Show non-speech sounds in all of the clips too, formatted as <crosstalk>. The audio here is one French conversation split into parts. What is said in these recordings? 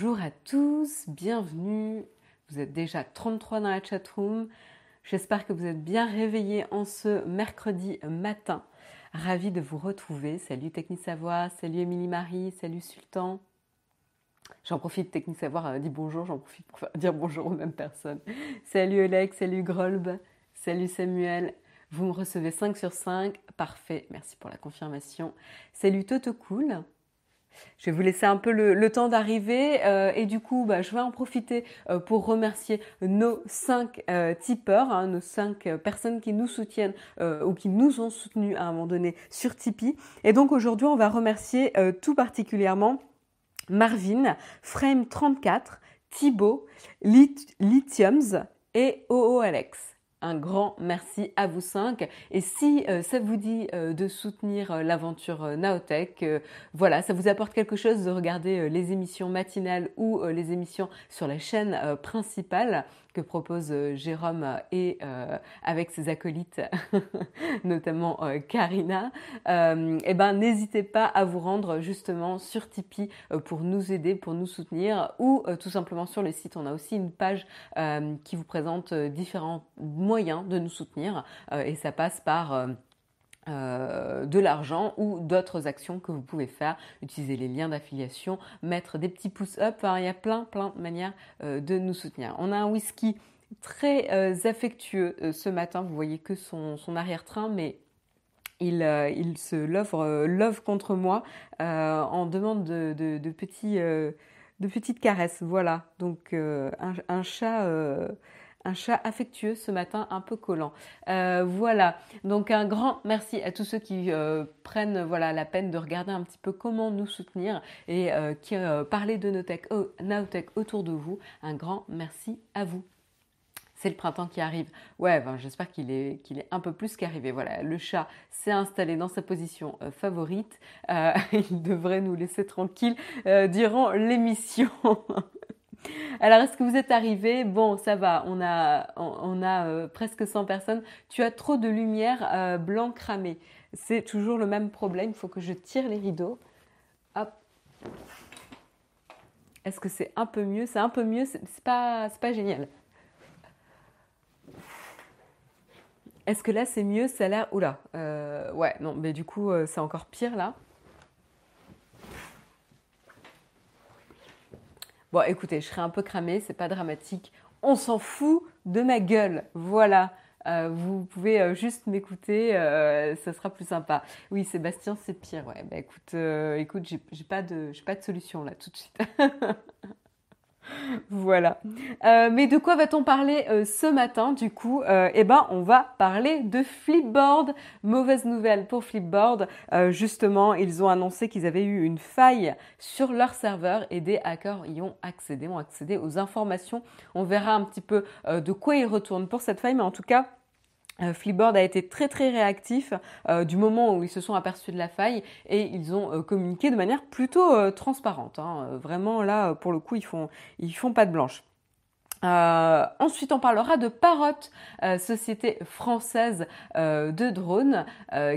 Bonjour à tous, bienvenue. Vous êtes déjà 33 dans la chatroom. J'espère que vous êtes bien réveillés en ce mercredi matin. Ravi de vous retrouver. Salut Technique Savoir, salut Émilie Marie, salut Sultan. J'en profite, Technique Savoir euh, dit bonjour, j'en profite pour <laughs> dire bonjour aux mêmes personnes. Salut Oleg, salut Grolb, salut Samuel. Vous me recevez 5 sur 5, parfait, merci pour la confirmation. Salut Toto Cool. Je vais vous laisser un peu le, temps d'arriver euh, et du coup, bah, je vais en profiter euh, pour remercier nos cinq euh, tipeurs, hein, nos cinq personnes qui nous soutiennent ou qui nous ont soutenus à un moment donné sur Tipeee. Et donc aujourd'hui, on va remercier tout particulièrement Marvin, Frame34, Thibaut, Lithiums et OO Alex un grand merci à vous cinq. Et si euh, ça vous dit euh, de soutenir euh, l'aventure Naotech, voilà, ça vous apporte quelque chose de regarder les émissions matinales ou les émissions sur la chaîne principale, propose euh, Jérôme euh, et euh, avec ses acolytes, <laughs> notamment Karina, eh ben n'hésitez pas à vous rendre justement sur Tipeee pour nous aider, pour nous soutenir, ou tout simplement sur le site. On a aussi une page qui vous présente différents moyens de nous soutenir, et ça passe par euh, de l'argent ou d'autres actions que vous pouvez faire, utiliser les liens d'affiliation, mettre des petits pouces up, il y a plein plein de manières euh, de nous soutenir. On a un whisky très euh, affectueux ce matin, vous voyez que son, arrière-train, mais il, se love, contre moi en demande de, de petites caresses. Voilà, donc un, chat un chat affectueux ce matin, un peu collant. Euh, voilà, donc un grand merci à tous ceux qui euh, prennent voilà, la peine de regarder un petit peu comment nous soutenir et euh, qui parlent de Naotech, autour de vous. Un grand merci à vous. C'est le printemps qui arrive. Ouais, ben, j'espère qu'il est, qu'il est un peu plus qu'arrivé. Voilà, le chat s'est installé dans sa position favorite. <laughs> il devrait nous laisser tranquille durant l'émission. <laughs> Alors, est-ce que vous êtes arrivé Bon, ça va, on a, euh, presque 100 personnes. Tu as trop de lumière euh, blanc cramé. C'est toujours le même problème. Il faut que je tire les rideaux. Hop. Est-ce que c'est un peu mieux? C'est un peu mieux, c'est pas, pas génial. Est-ce que là c'est mieux? Ça a l'air. Oula. Euh, ouais, non, mais du coup c'est encore pire là. Bon, écoutez, je serai un peu cramée, c'est pas dramatique. On s'en fout de ma gueule. Voilà. Euh, vous pouvez euh, juste m'écouter, euh, ça sera plus sympa. Oui, Sébastien, c'est pire. Ouais, bah écoute, écoute, j'ai pas j'ai pas de solution là tout de suite. <laughs> voilà. Euh, mais de quoi va-t-on parler euh, ce matin du coup? Euh, Eh ben, on va parler de Flipboard. Mauvaise nouvelle pour Flipboard. justement, ils ont annoncé qu'ils avaient eu une faille sur leur serveur et des hackers y ont accédé, ont accédé aux informations. On verra un petit peu de quoi ils retournent pour cette faille, mais en tout cas, Flipboard a été très très réactif euh, du moment où ils se sont aperçus de la faille et ils ont euh, communiqué de manière plutôt transparente. Hein. Vraiment là, pour le coup, ils font ils font pas de blanche. Euh, ensuite, on parlera de Parrot, euh, société française euh, de drones,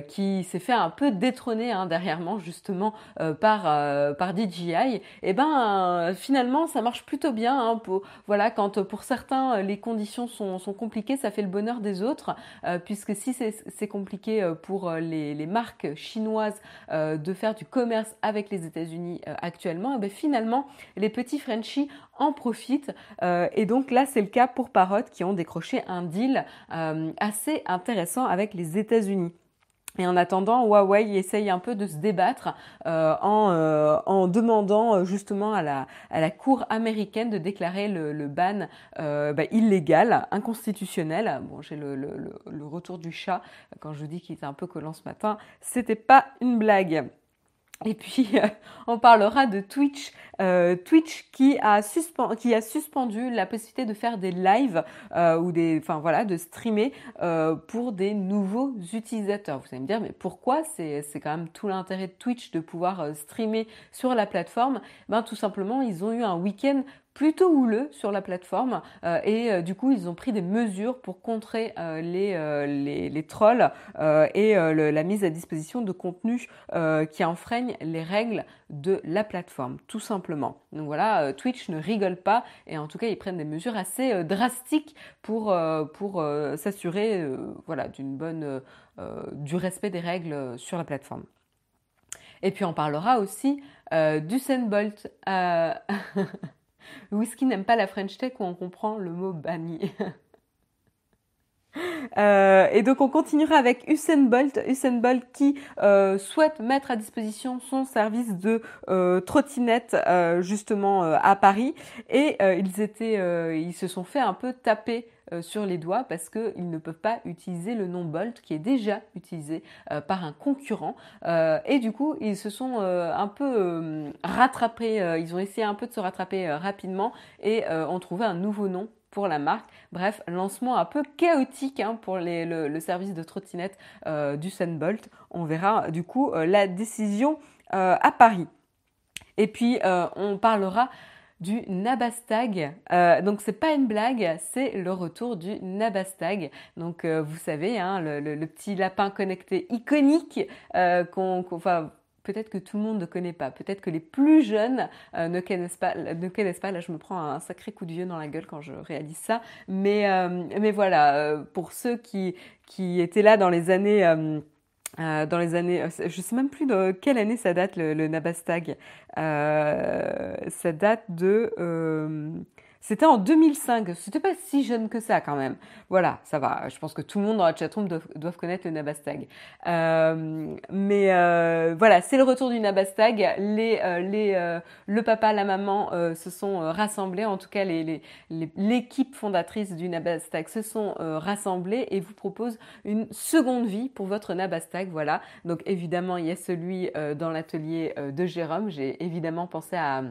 qui s'est fait un peu détrôner hein, derrière justement par par DJI. Et eh ben finalement, ça marche plutôt bien. Hein, pour, voilà, quand pour certains les conditions sont, sont, compliquées, ça fait le bonheur des autres, puisque si c'est compliqué pour les, les marques chinoises de faire du commerce avec les États-Unis actuellement, et eh ben finalement les petits Frenchies en profitent et donc là, c'est le cas pour Parrot qui ont décroché un deal euh, assez intéressant avec les États-Unis. Et en attendant, Huawei essaye un peu de se débattre euh, euh, en, demandant justement à la, Cour américaine de déclarer le, ban bah, illégal, inconstitutionnel. Bon, j'ai le, le, retour du chat quand je dis qu'il était un peu collant ce matin. C'était pas une blague. Et puis, on parlera de Twitch. Euh, Twitch qui a, suspendu la possibilité de faire des lives euh, ou des, enfin voilà, de streamer euh, pour des nouveaux utilisateurs. Vous allez me dire, mais pourquoi C'est quand même tout l'intérêt de Twitch de pouvoir streamer sur la plateforme? Ben tout simplement, ils ont eu un week-end plutôt houleux sur la plateforme euh, et euh, du coup ils ont pris des mesures pour contrer euh, les, les, trolls et la mise à disposition de contenus qui enfreignent les règles de la plateforme tout simplement. Donc voilà, Twitch ne rigole pas et en tout cas ils prennent des mesures assez drastiques pour, s'assurer d'une bonne, du respect des règles sur la plateforme. Et puis on parlera aussi d'Usain Bolt. <laughs> <laughs> Whisky n'aime pas la French Tech où on comprend le mot banni. <laughs> Euh, et donc on continuera avec Usain Bolt, Usain Bolt qui euh, souhaite mettre à disposition son service de euh, trottinette justement à Paris et ils étaient, ils se sont fait un peu taper sur les doigts parce qu'ils ne peuvent pas utiliser le nom Bolt qui est déjà utilisé par un concurrent. et du coup, ils se sont un peu rattrapés, ils ont essayé un peu de se rattraper rapidement et ont trouvé un nouveau nom pour la marque. Bref, lancement un peu chaotique hein, pour le, service de trottinette euh, du Sunbolt. On verra du coup euh, la décision euh, à Paris. Et puis on parlera du Nabastag. donc c'est pas une blague, c'est le retour du Nabastag. Donc vous savez, hein, le, petit lapin connecté iconique qu'on, peut-être que tout le monde ne connaît pas, peut-être que les plus jeunes euh, ne connaissent pas, ne connaissent pas. Là, je me prends un sacré coup de vieux dans la gueule quand je réalise ça. Mais, euh, mais voilà, euh, pour ceux qui, qui étaient là dans les années dans les années, je sais même plus de quelle année ça date le, le Nabastag. ça date de c'était en 2005. C'était pas si jeune que ça quand même. Voilà, ça va. Je pense que tout le monde dans la chatroom doit, connaître le Nabastag. Euh, mais euh, voilà, c'est le retour du Nabastag. Euh, les, le papa, la maman se sont rassemblés. En tout cas, l'équipe fondatrice du Nabastag se sont rassemblés et vous propose une seconde vie pour votre Nabastag. Voilà. Donc évidemment, il y a celui dans l'atelier de Jérôme. J'ai évidemment pensé à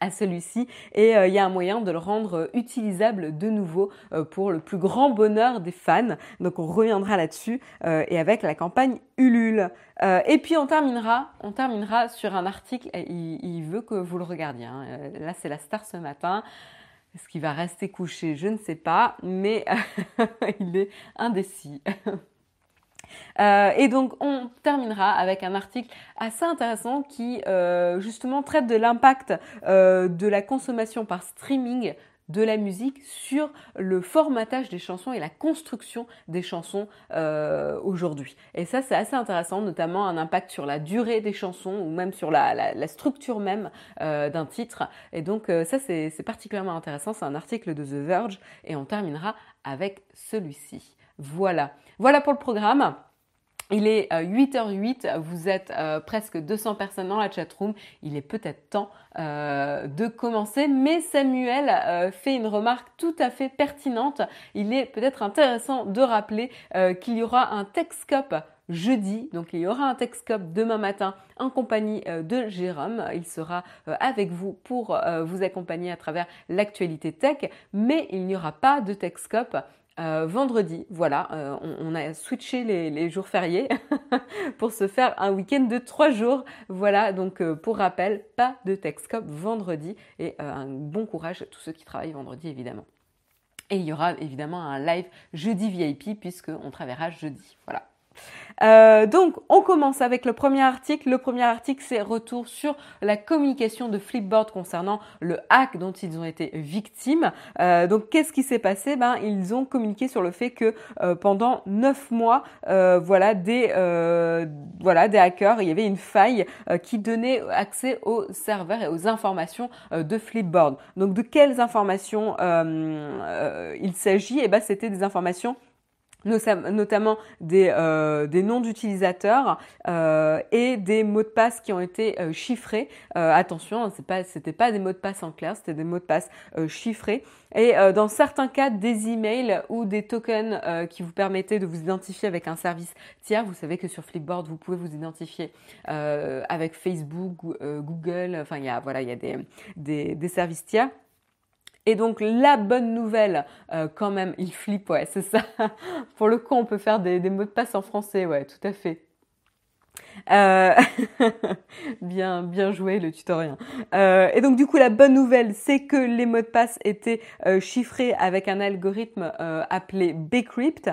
à celui-ci et euh, il y a un moyen de le rendre euh, utilisable de nouveau euh, pour le plus grand bonheur des fans. Donc on reviendra là-dessus et avec la campagne Ulule. et puis on terminera, on terminera sur un article. Il, veut que vous le regardiez. Hein. Là c'est la star ce matin. Est-ce qu'il va rester couché? Je ne sais pas, mais <laughs> il est indécis. <laughs> Euh, et donc on terminera avec un article assez intéressant qui euh, justement traite de l'impact euh, de la consommation par streaming de la musique sur le formatage des chansons et la construction des chansons aujourd'hui. Et ça, c'est assez intéressant, notamment un impact sur la durée des chansons ou même sur la, la structure même d'un titre. Et donc ça, c'est particulièrement intéressant. C'est un article de The Verge et on terminera avec celui-ci. Voilà. Voilà pour le programme. Il est 8h08, euh, vous êtes euh, presque 200 personnes dans la chatroom, il est peut-être temps euh, de commencer, mais Samuel fait une remarque tout à fait pertinente. Il est peut-être intéressant de rappeler qu'il y aura un Texcop jeudi, donc il y aura un Texcop demain matin en compagnie de Jérôme. Il sera avec vous pour vous accompagner à travers l'actualité tech, mais il n'y aura pas de Texcop euh, vendredi, voilà, euh, on, a switché les, jours fériés <laughs> pour se faire un week-end de trois jours. Voilà, donc euh, pour rappel, pas de Texcop vendredi et un bon courage à tous ceux qui travaillent vendredi évidemment. Et il y aura évidemment un live jeudi VIP puisqu'on travaillera jeudi. Voilà. Euh, donc, on commence avec le premier article. Le premier article, c'est retour sur la communication de Flipboard concernant le hack dont ils ont été victimes. Euh, donc, qu'est-ce qui s'est passé? Ben, ils ont communiqué sur le fait que euh, pendant neuf mois, voilà, des voilà, des hackers, il y avait une faille qui donnait accès aux serveurs et aux informations de Flipboard. Donc, de quelles informations il s'agit? Eh ben, c'était des informations notamment des, euh, des noms d'utilisateurs euh, et des mots de passe qui ont été euh, chiffrés. attention, hein, c'est pas, c'était pas des mots de passe en clair, c'était des mots de passe chiffrés. Et dans certains cas, des emails ou des tokens qui vous permettaient de vous identifier avec un service tiers. Vous savez que sur Flipboard, vous pouvez vous identifier avec Facebook, Google. Enfin, il y a voilà, il y a des services tiers. Et donc la bonne nouvelle, euh, quand même, il flippe, ouais, c'est ça. <laughs> Pour le coup, on peut faire des, mots de passe en français, ouais, tout à fait. Euh, <laughs> bien, bien joué le tutoriel. Euh, et donc du coup, la bonne nouvelle, c'est que les mots de passe étaient euh, chiffrés avec un algorithme appelé Bcrypt,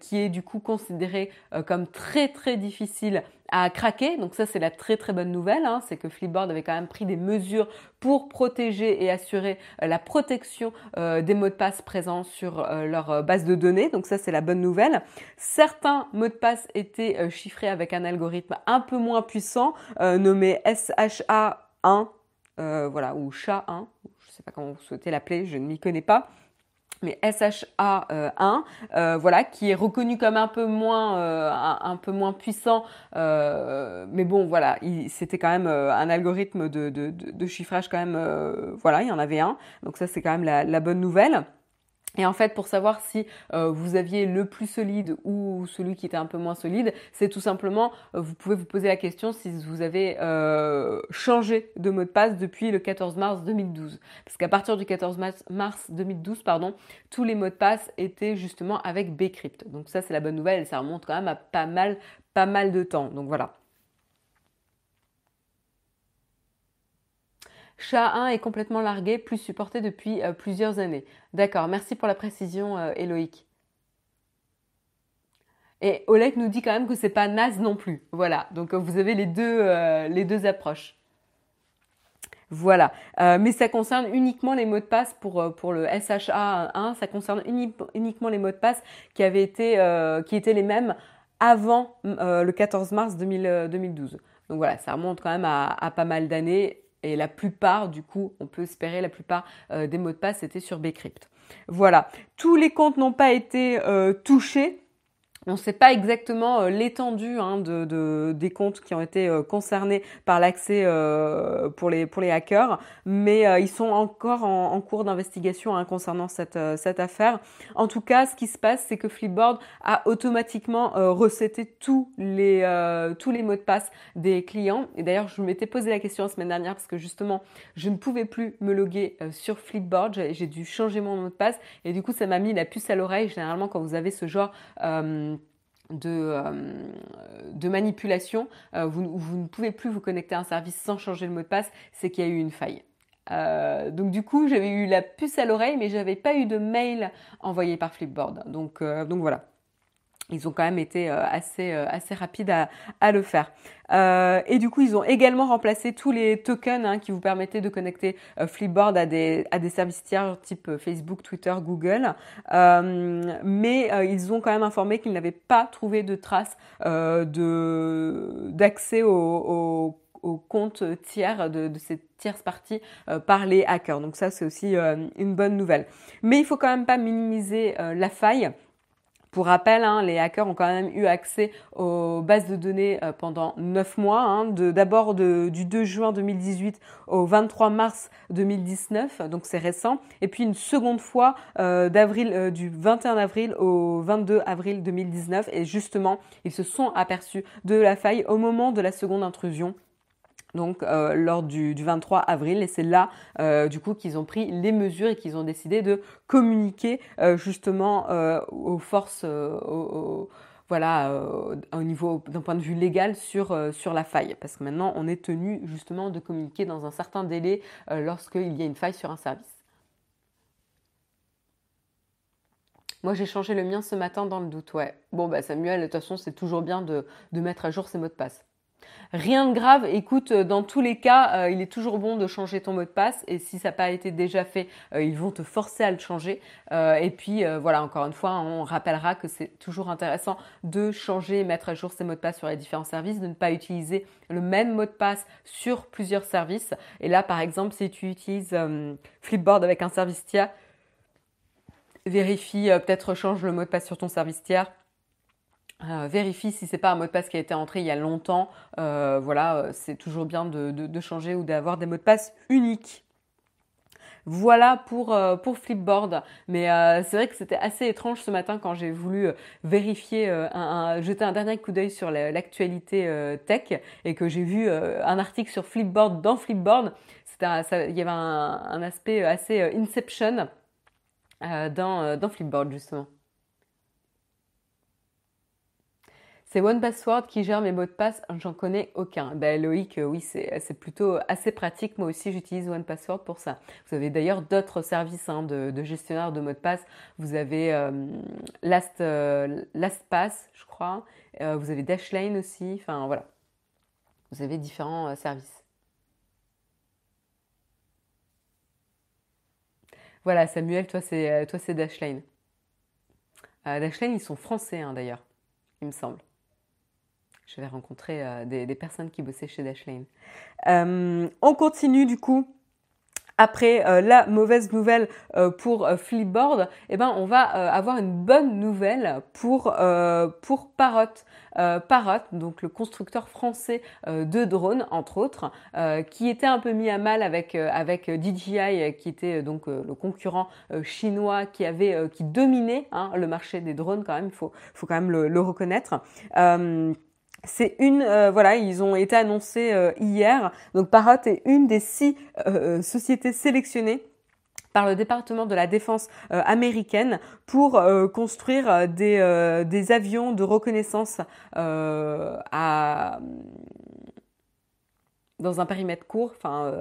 qui est du coup considéré comme très très difficile à craquer. Donc ça, c'est la très très bonne nouvelle. Hein. c'est que Flipboard avait quand même pris des mesures pour protéger et assurer euh, la protection euh, des mots de passe présents sur euh, leur base de données. Donc ça, c'est la bonne nouvelle. Certains mots de passe étaient chiffrés avec un algorithme un peu moins puissant, nommé SHA1, voilà, ou SHA1. Je ne sais pas comment vous souhaitez l'appeler, je ne m'y connais pas mais SHA1, euh, voilà, qui est reconnu comme un peu moins, euh, un, peu moins puissant, euh, mais bon, voilà, c'était quand même un algorithme de, de, de, chiffrage quand même, voilà, il y en avait un, donc ça c'est quand même la bonne nouvelle. Et en fait, pour savoir si euh, vous aviez le plus solide ou celui qui était un peu moins solide, c'est tout simplement, euh, vous pouvez vous poser la question si vous avez euh, changé de mot de passe depuis le 14 mars 2012. Parce qu'à partir du 14 mars 2012, pardon, tous les mots de passe étaient justement avec Bcrypt. Donc ça, c'est la bonne nouvelle ça remonte quand même à pas mal, pas mal de temps. Donc voilà. SHA-1 est complètement largué, plus supporté depuis euh, plusieurs années. D'accord, merci pour la précision, euh. Et Oleg nous dit quand même que c'est pas naze non plus. Voilà, donc euh, vous avez les deux, deux approches. Voilà, mais ça concerne uniquement les mots de passe pour, le SHA1, ça concerne uniquement les mots de passe qui étaient les mêmes avant le 14 mars 2012. Donc voilà, ça remonte quand même à pas mal d'années et la plupart, du coup, on peut espérer, la plupart euh, des mots de passe étaient sur Bcrypt. Voilà. Tous les comptes n'ont pas été euh, touchés. On ne sait pas exactement euh, l'étendue hein, de, des comptes qui ont été euh, concernés par l'accès euh, pour, les, pour les hackers, mais ils sont encore en, cours d'investigation hein, concernant cette, cette affaire. En tout cas, ce qui se passe, c'est que Flipboard a automatiquement recetté tous les, tous les mots de passe des clients. Et d'ailleurs, je m'étais posé la question la semaine dernière parce que justement, je ne pouvais plus me loguer sur Flipboard. J'ai dû changer mon mot de passe et du coup, ça m'a mis la puce à l'oreille. Généralement, quand vous avez ce genre de, euh, de, manipulation, euh, vous, vous, ne pouvez plus vous connecter à un service sans changer le mot de passe, c'est qu'il y a eu une faille. Euh, donc du coup, j'avais eu la puce à l'oreille, mais j'avais pas eu de mail envoyé par Flipboard. Donc, donc voilà ils ont quand même été euh, assez, euh, assez rapides à, à le faire. Euh, et du coup, ils ont également remplacé tous les tokens hein, qui vous permettaient de connecter Flipboard à des, à des services tiers type Facebook, Twitter, Google. mais ils ont quand même informé qu'ils n'avaient pas trouvé de traces d'accès au, au comptes tiers de, de ces tierces parties par les hackers. Donc ça, c'est aussi une bonne nouvelle. Mais il faut quand même pas minimiser la faille. Pour rappel, hein, les hackers ont quand même eu accès aux bases de données euh, pendant 9 mois, hein, d'abord du 2 juin 2018 au 23 mars 2019, donc c'est récent, et puis une seconde fois euh, d'avril euh, du 21 avril au 22 avril 2019, et justement, ils se sont aperçus de la faille au moment de la seconde intrusion donc euh, lors du, 23 avril et c'est là euh, du coup qu'ils ont pris les mesures et qu'ils ont décidé de communiquer euh, justement aux forces voilà au niveau d'un point de vue légal sur sur la faille parce que maintenant on est tenu justement de communiquer dans un certain délai lorsqu'il y a une faille sur un service. Moi, j'ai changé le mien ce matin dans le doute, ouais. Bon, bah Samuel, de toute façon, c'est toujours bien de, de mettre à jour ses mots de passe. Rien de grave, écoute, euh, dans tous les cas, euh, il est toujours bon de changer ton mot de passe et si ça n'a pas été déjà fait, euh, ils vont te forcer à le changer. et puis voilà, encore une fois, on rappellera que c'est toujours intéressant de changer et mettre à jour ses mots de passe sur les différents services, de ne pas utiliser le même mot de passe sur plusieurs services. Et là, par exemple, si tu utilises Flipboard avec un service tiers, vérifie, peut-être change le mot de passe sur ton service tiers euh, vérifie si c'est pas un mot de passe qui a été entré il y a longtemps. Euh, voilà, euh, c'est toujours bien de, changer ou d'avoir des mots de passe uniques. Voilà pour, pour Flipboard. Mais c'est vrai que c'était assez étrange ce matin quand j'ai voulu vérifier, un, jeter un dernier coup d'œil sur l'actualité tech et que j'ai vu un article sur Flipboard dans Flipboard. il y avait un, aspect assez Inception dans Flipboard justement. C'est OnePassword qui gère mes mots de passe, j'en connais aucun. Ben, Loïc, euh, oui, c'est plutôt assez pratique. Moi aussi, j'utilise OnePassword pour ça. Vous avez d'ailleurs d'autres services hein, de, gestionnaire de mots de passe. Vous avez euh, Last, euh, LastPass, je crois. vous avez Dashlane aussi. Enfin, voilà. Vous avez différents services. Voilà, Samuel, toi, c'est Dashlane. Dashlane, ils sont français hein, d'ailleurs, il me semble. Je vais rencontrer euh, des, personnes qui bossaient chez Dashlane. Euh, on continue du coup. Après euh, la mauvaise nouvelle pour Flipboard, eh ben, on va avoir une bonne nouvelle pour, pour Parrot. Parrot, donc le constructeur français de drones, entre autres, qui était un peu mis à mal avec, avec DJI, qui était donc le concurrent chinois qui avait qui dominait hein, le marché des drones quand même, il faut, faut quand même le reconnaître. C'est une, euh, voilà, ils ont été annoncés euh, hier. Donc Parrot est une des six euh, sociétés sélectionnées par le département de la défense américaine pour construire des, avions de reconnaissance dans un périmètre court, enfin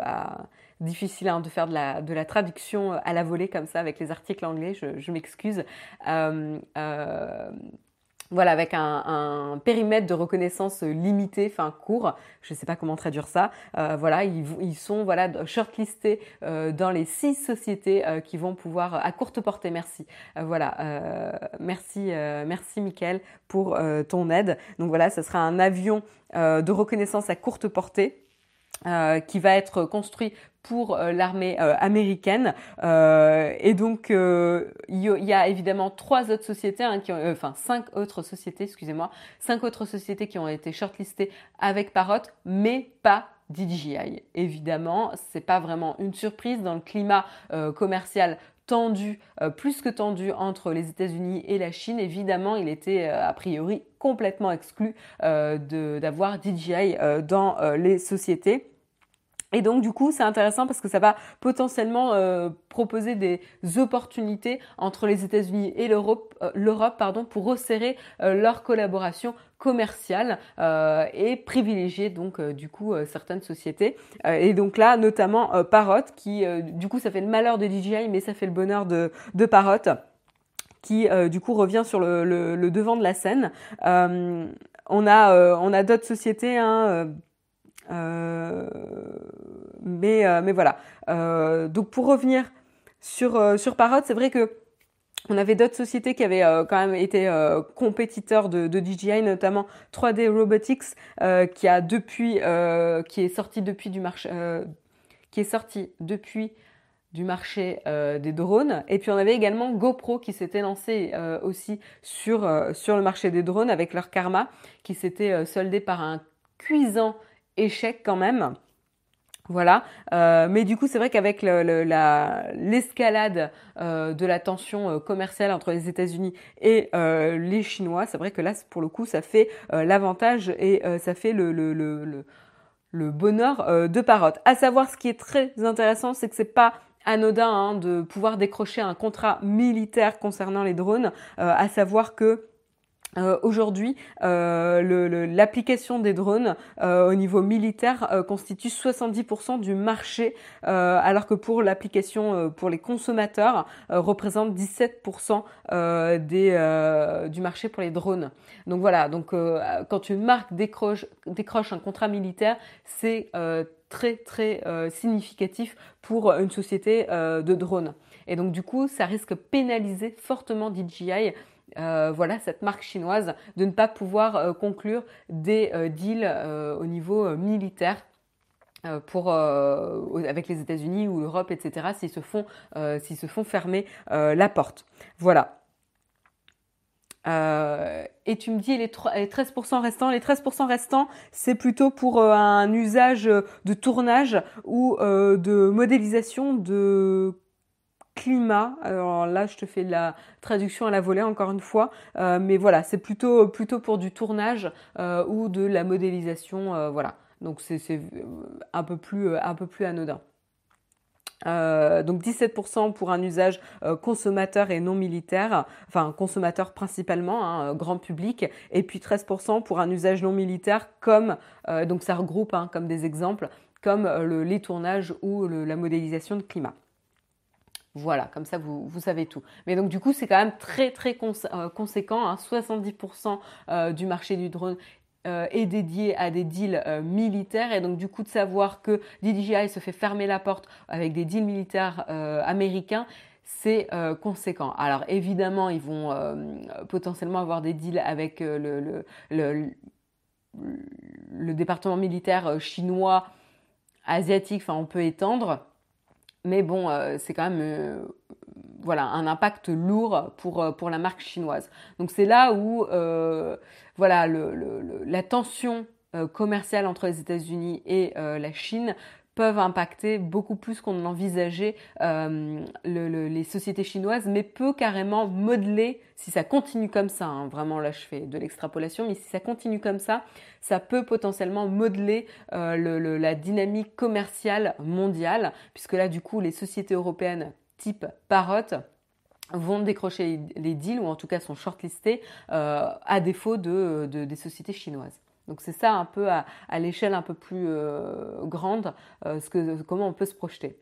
difficile hein, de faire de la, traduction à la volée comme ça avec les articles anglais, je m'excuse voilà, avec un, périmètre de reconnaissance limité, enfin court, je ne sais pas comment traduire ça. Euh, voilà, ils, sont voilà shortlistés euh, dans les six sociétés euh, qui vont pouvoir à courte portée. Merci, voilà, merci, merci Mickaël pour ton aide. Donc voilà, ce sera un avion de reconnaissance à courte portée. qui va être construit pour euh, l'armée euh, américaine. Euh, et donc, il y, a évidemment trois autres sociétés, hein, enfin cinq autres sociétés, excusez-moi, cinq autres sociétés qui ont été shortlistées avec Parrot, mais pas DJI. Évidemment, c'est pas vraiment une surprise dans le climat commercial tendu, plus que tendu entre les États-Unis et la Chine. Évidemment, il était a priori complètement exclu d'avoir DJI dans les sociétés. Et donc du coup, c'est intéressant parce que ça va potentiellement euh, proposer des opportunités entre les États-Unis et l'Europe, euh, l'Europe pardon, pour resserrer euh, leur collaboration commerciale et privilégier donc du coup certaines sociétés. et donc là, notamment Parrot, qui du coup ça fait le malheur de DJI, mais ça fait le bonheur de, de Parrot qui du coup revient sur le, le, devant de la scène. on a, on a d'autres sociétés, hein, euh, mais, euh, mais voilà. Euh, donc pour revenir sur, sur Parrot, c'est vrai que on avait d'autres sociétés qui avaient quand même été compétiteurs de, de, DJI, notamment 3D Robotics, qui a depuis, qui est sorti depuis du marché, qui est sorti depuis du marché des drones. Et puis on avait également GoPro qui s'était lancé aussi sur, sur le marché des drones avec leur Karma, qui s'était soldé par un cuisant échec quand même. Voilà, euh, mais du coup c'est vrai qu'avec l'escalade euh, de la tension euh, commerciale entre les États-Unis et les Chinois, c'est vrai que là pour le coup ça fait l'avantage et ça fait le, le, le, bonheur de Parrot. À savoir ce qui est très intéressant, c'est que c'est pas anodin hein, de pouvoir décrocher un contrat militaire concernant les drones, à savoir que euh, Aujourd'hui, euh, l'application des drones euh, au niveau militaire euh, constitue 70% du marché, euh, alors que pour l'application pour les consommateurs représente 17% des, du marché pour les drones. Donc voilà, donc quand une marque décroche, décroche un contrat militaire, c'est très très significatif pour une société de drones. Et donc du coup, ça risque pénaliser fortement DJI euh, voilà cette marque chinoise de ne pas pouvoir euh, conclure des euh, deals au niveau militaire pour avec les États-Unis ou l'Europe, etc. S'ils se font s'ils se font fermer la porte. Voilà. et tu me dis les 13% restants. Les 13% restants, c'est plutôt pour un usage de tournage ou de modélisation de climat. Alors là, je te fais la traduction à la volée encore une fois, euh, mais voilà, c'est plutôt plutôt pour du tournage euh, ou de la modélisation, euh, voilà. Donc c'est un peu plus un peu plus anodin. Donc 17% pour un usage consommateur et non militaire, enfin consommateur principalement, hein, grand public, et puis 13% pour un usage non militaire comme, donc ça regroupe hein, comme des exemples, comme le, les tournages ou la modélisation de climat. Voilà, comme ça vous, savez tout. Mais donc du coup c'est quand même très très conséquent, hein, 70% du marché du drone euh, est dédié à des deals euh, militaires et donc du coup de savoir que DJI se fait fermer la porte avec des deals militaires euh, américains c'est conséquent. Alors évidemment, ils vont potentiellement avoir des deals avec le, le, le, département militaire chinois, asiatique, enfin on peut étendre, mais bon, c'est quand même voilà, un impact lourd pour, euh, pour la marque chinoise. Donc c'est là où euh, voilà, la tension euh, commerciale entre les États-Unis et la Chine peuvent impacter beaucoup plus qu'on l'envisageait les sociétés chinoises, mais peut carrément modeler, si ça continue comme ça, hein, vraiment là je fais de l'extrapolation, mais si ça continue comme ça, ça peut potentiellement modeler la dynamique commerciale mondiale, puisque là du coup les sociétés européennes type Parrot vont décrocher les deals ou en tout cas sont shortlistés euh, à défaut de, des sociétés chinoises. Donc c'est ça un peu à, l'échelle un peu plus euh, grande, euh, ce que, comment on peut se projeter.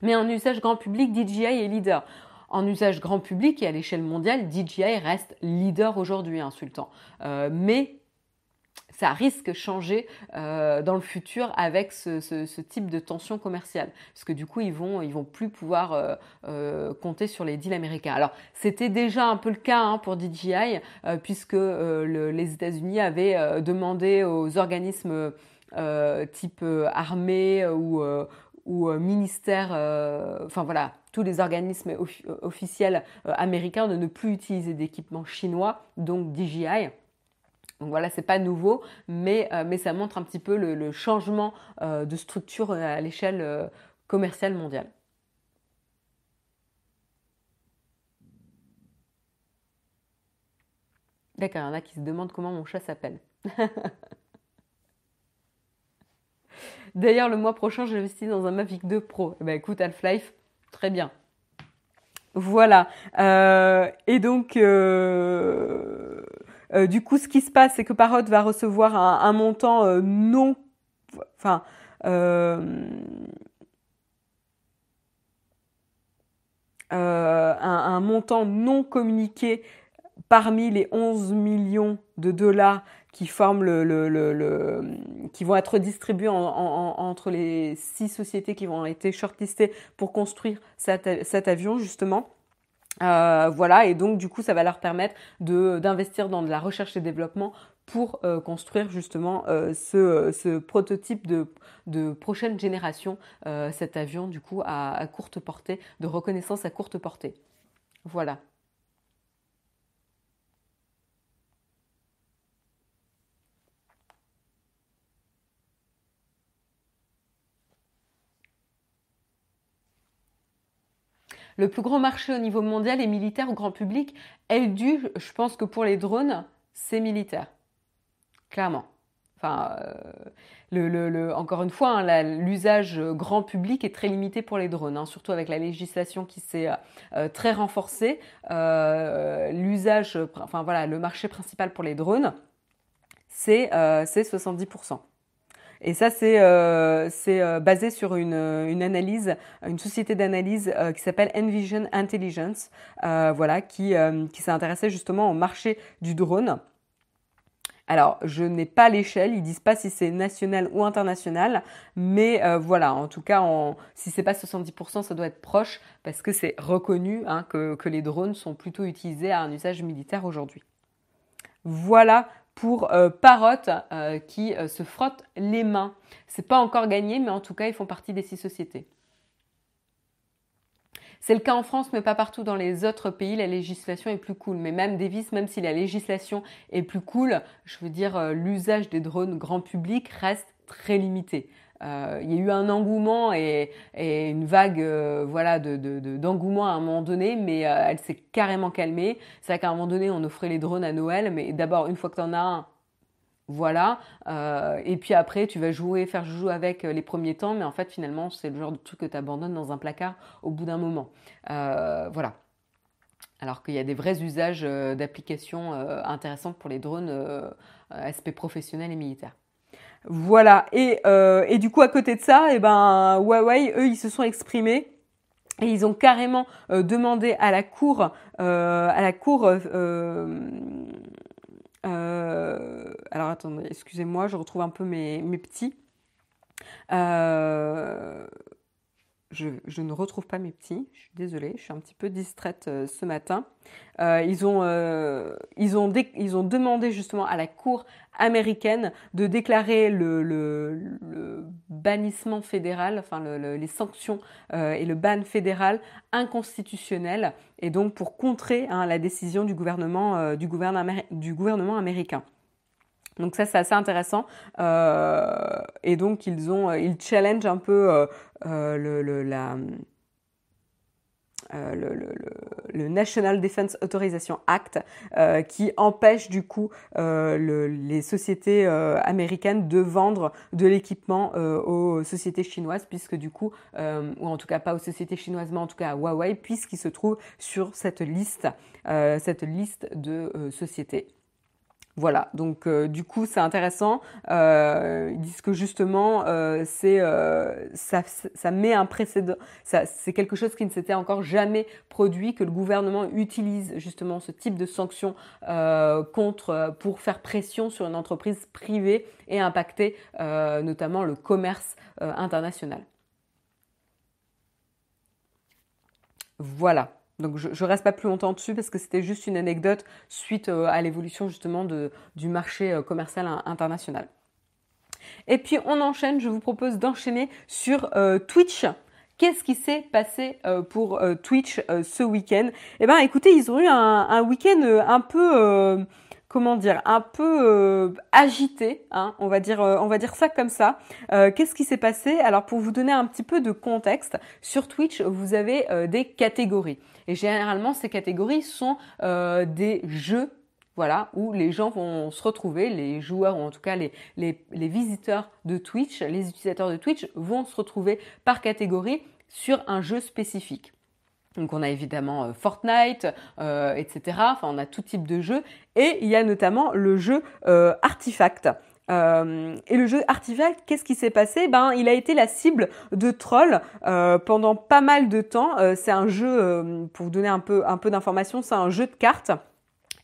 Mais en usage grand public, DJI est leader. En usage grand public et à l'échelle mondiale, DJI reste leader aujourd'hui, insultant. mais ça risque changer euh, dans le futur avec ce, type de tension commerciale, parce que du coup ils vont ils vont plus pouvoir euh, euh, compter sur les deals américains. Alors c'était déjà un peu le cas hein, pour DJI, puisque les États-Unis avaient demandé aux organismes type armée ou ou ministère, enfin voilà, tous les organismes officiels américains de ne plus utiliser d'équipements chinois, donc DJI. Donc voilà, c'est pas nouveau, mais, euh, mais, ça montre un petit peu le, changement euh, de structure euh, à l'échelle commerciale mondiale. D'accord, il y en a qui se demandent comment mon chat s'appelle. <laughs> D'ailleurs, le mois prochain, j'investis dans un Mavic 2 Pro. Eh ben, écoute, Half-Life, très bien. Voilà. et donc, euh, du coup, ce qui se passe, c'est que Parrot va recevoir un, montant euh, euh, montant non communiqué parmi les 11 millions de dollars qui forment le, qui vont être distribués entre les six sociétés qui vont être shortlistées pour construire cet avion justement. Euh, voilà, et donc du coup, ça va leur permettre d'investir dans de la recherche et développement pour euh, construire justement euh, ce, prototype de, prochaine génération, cet avion du coup à courte portée, de reconnaissance à courte portée. Voilà. Le plus grand marché au niveau mondial est militaire au grand public. Elle dû, je pense que pour les drones, c'est militaire. Clairement. Enfin, euh, le, encore une fois, hein, l'usage grand public est très limité pour les drones, hein, surtout avec la législation qui s'est euh, très renforcée. Euh, l'usage, enfin voilà, le marché principal pour les drones, c'est 70%. Et ça, c'est euh, euh, basé sur une, une, analyse, une société d'analyse euh, qui s'appelle Envision Intelligence, euh, voilà, qui, euh, qui s'est intéressée justement au marché du drone. Alors, je n'ai pas l'échelle, ils disent pas si c'est national ou international, mais voilà, en tout cas, en, si c'est pas 70%, ça doit être proche parce que c'est reconnu hein, que, que les drones sont plutôt utilisés à un usage militaire aujourd'hui. Voilà pour euh, euh, qui euh, se frotte les mains. C'est pas encore gagné, mais en tout cas, ils font partie des six sociétés. C'est le cas en France, mais pas partout dans les autres pays. La législation est plus cool. Mais même Davis, même si la législation est plus cool, je veux dire, l'usage des drones grand public reste très limité. Euh, il y a eu un engouement et, une vague euh, voilà d'engouement à un moment donné, mais euh, elle s'est carrément calmée. C'est vrai qu'à un moment donné, on offrait les drones à Noël, mais d'abord, une fois que tu en as un, Voilà. Et puis après, tu vas jouer, faire jouer avec les premiers temps, mais en fait, finalement, c'est le genre de truc que tu abandonnes dans un placard au bout d'un moment. voilà. Alors qu'il y a des vrais usages d'applications intéressantes pour les drones aspect professionnel et militaire. Voilà. Et, et, du coup, à côté de ça, eh ben, Huawei, eux, ils se sont exprimés et ils ont carrément euh, demandé à la cour, euh, à la cour. Euh, alors attendez, excusez-moi, je retrouve un peu mes, mes petits je, ne retrouve pas mes petits. Je suis désolée, je suis un petit peu distraite euh, ce matin. Euh, ils, ont, euh, ils, ont ils, ont demandé justement à la Cour américaine de déclarer le, bannissement fédéral, enfin les sanctions et le ban fédéral inconstitutionnel, et donc pour contrer hein, la décision du gouvernement, du gouvernement américain. Donc ça c'est assez intéressant euh, et donc ils ont euh, ils challenge un peu euh, le, le, National Defense Authorization Act qui empêche du coup les sociétés américaines de vendre de l'équipement aux sociétés chinoises puisque du coup, ou en tout cas pas aux sociétés chinoises mais en tout cas à Huawei puisqu'il se trouve sur cette liste, cette liste de sociétés. Voilà, donc euh, du coup c'est intéressant. Euh, ils disent que justement euh, c'est ça, met un précédent, c'est quelque chose qui ne s'était encore jamais produit que le gouvernement utilise justement ce type de sanctions contre pour faire pression sur une entreprise privée et impacter notamment le commerce international. Voilà. Donc je, ne reste pas plus longtemps dessus parce que c'était juste une anecdote suite euh, à l'évolution justement du marché euh, commercial international. Et puis on enchaîne, je vous propose d'enchaîner sur euh, Twitch. Qu'est-ce qui s'est passé pour Twitch ce week-end? Eh bien écoutez, ils ont eu un, week-end un peu comment dire, un peu agité, hein, on va dire, ça comme ça. Qu'est-ce qui s'est passé? Alors pour vous donner un petit peu de contexte, sur Twitch, vous avez des catégories, et généralement ces catégories sont des jeux voilà, où les gens vont se retrouver, les joueurs ou en tout cas les, visiteurs de Twitch, les utilisateurs de Twitch vont se retrouver par catégorie sur un jeu spécifique. Donc on a évidemment euh, Fortnite, euh, etc. Enfin on a tout type de jeux. Et il y a notamment le jeu euh, Artifact. Et le jeu Artifact, qu'est-ce qui s'est passé? Ben, il a été la cible de trolls pendant pas mal de temps. c'est un jeu, pour vous donner un peu, un peu d'informations, c'est un jeu de cartes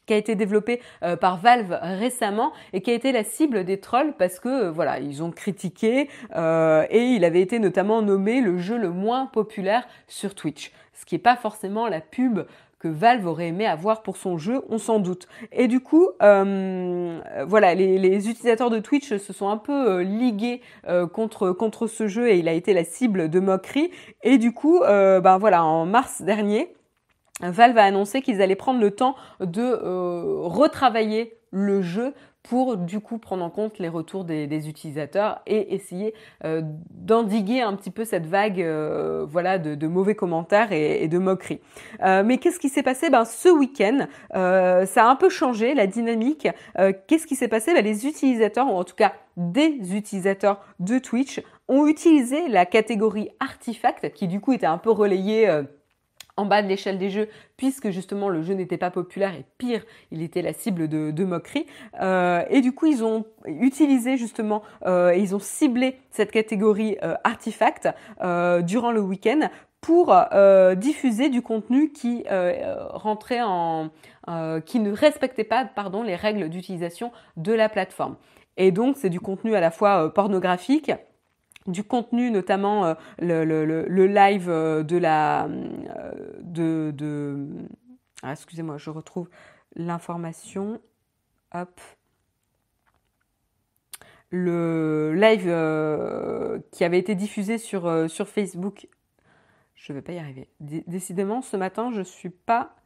qui a été développé par Valve récemment et qui a été la cible des trolls parce que voilà ils ont critiqué et il avait été notamment nommé le jeu le moins populaire sur Twitch ce qui n'est pas forcément la pub que Valve aurait aimé avoir pour son jeu, on s'en doute. Et du coup, euh, voilà, les, utilisateurs de Twitch se sont un peu euh, ligués euh, contre contre ce jeu et il a été la cible de moqueries. Et du coup, ben voilà, en mars dernier, Valve a annoncé qu'ils allaient prendre le temps de retravailler le jeu pour du coup prendre en compte les retours des, utilisateurs et essayer euh, d'endiguer un petit peu cette vague euh, voilà de, mauvais commentaires et, de moqueries. Euh, mais qu'est-ce qui s'est passé? Ben, Ce week-end, ça a un peu changé la dynamique. qu'est-ce qui s'est passé? Ben, Les utilisateurs, ou en tout cas des utilisateurs de Twitch, ont utilisé la catégorie artefact qui du coup était un peu relayée en bas de l'échelle des jeux, puisque justement le jeu n'était pas populaire et pire, il était la cible de, de moqueries. Euh, et du coup, ils ont utilisé justement, euh, ils ont ciblé cette catégorie euh, artefact euh, durant le week-end pour diffuser du contenu qui rentrait en, qui ne respectait pas, les règles d'utilisation de la plateforme. Et donc, c'est du contenu à la fois pornographique du contenu, notamment euh, le, live euh, de la euh, ah, excusez-moi, je retrouve l'information. Hop. Le live qui avait été diffusé sur Facebook. Je ne vais pas y arriver. décidément, ce matin, je ne suis pas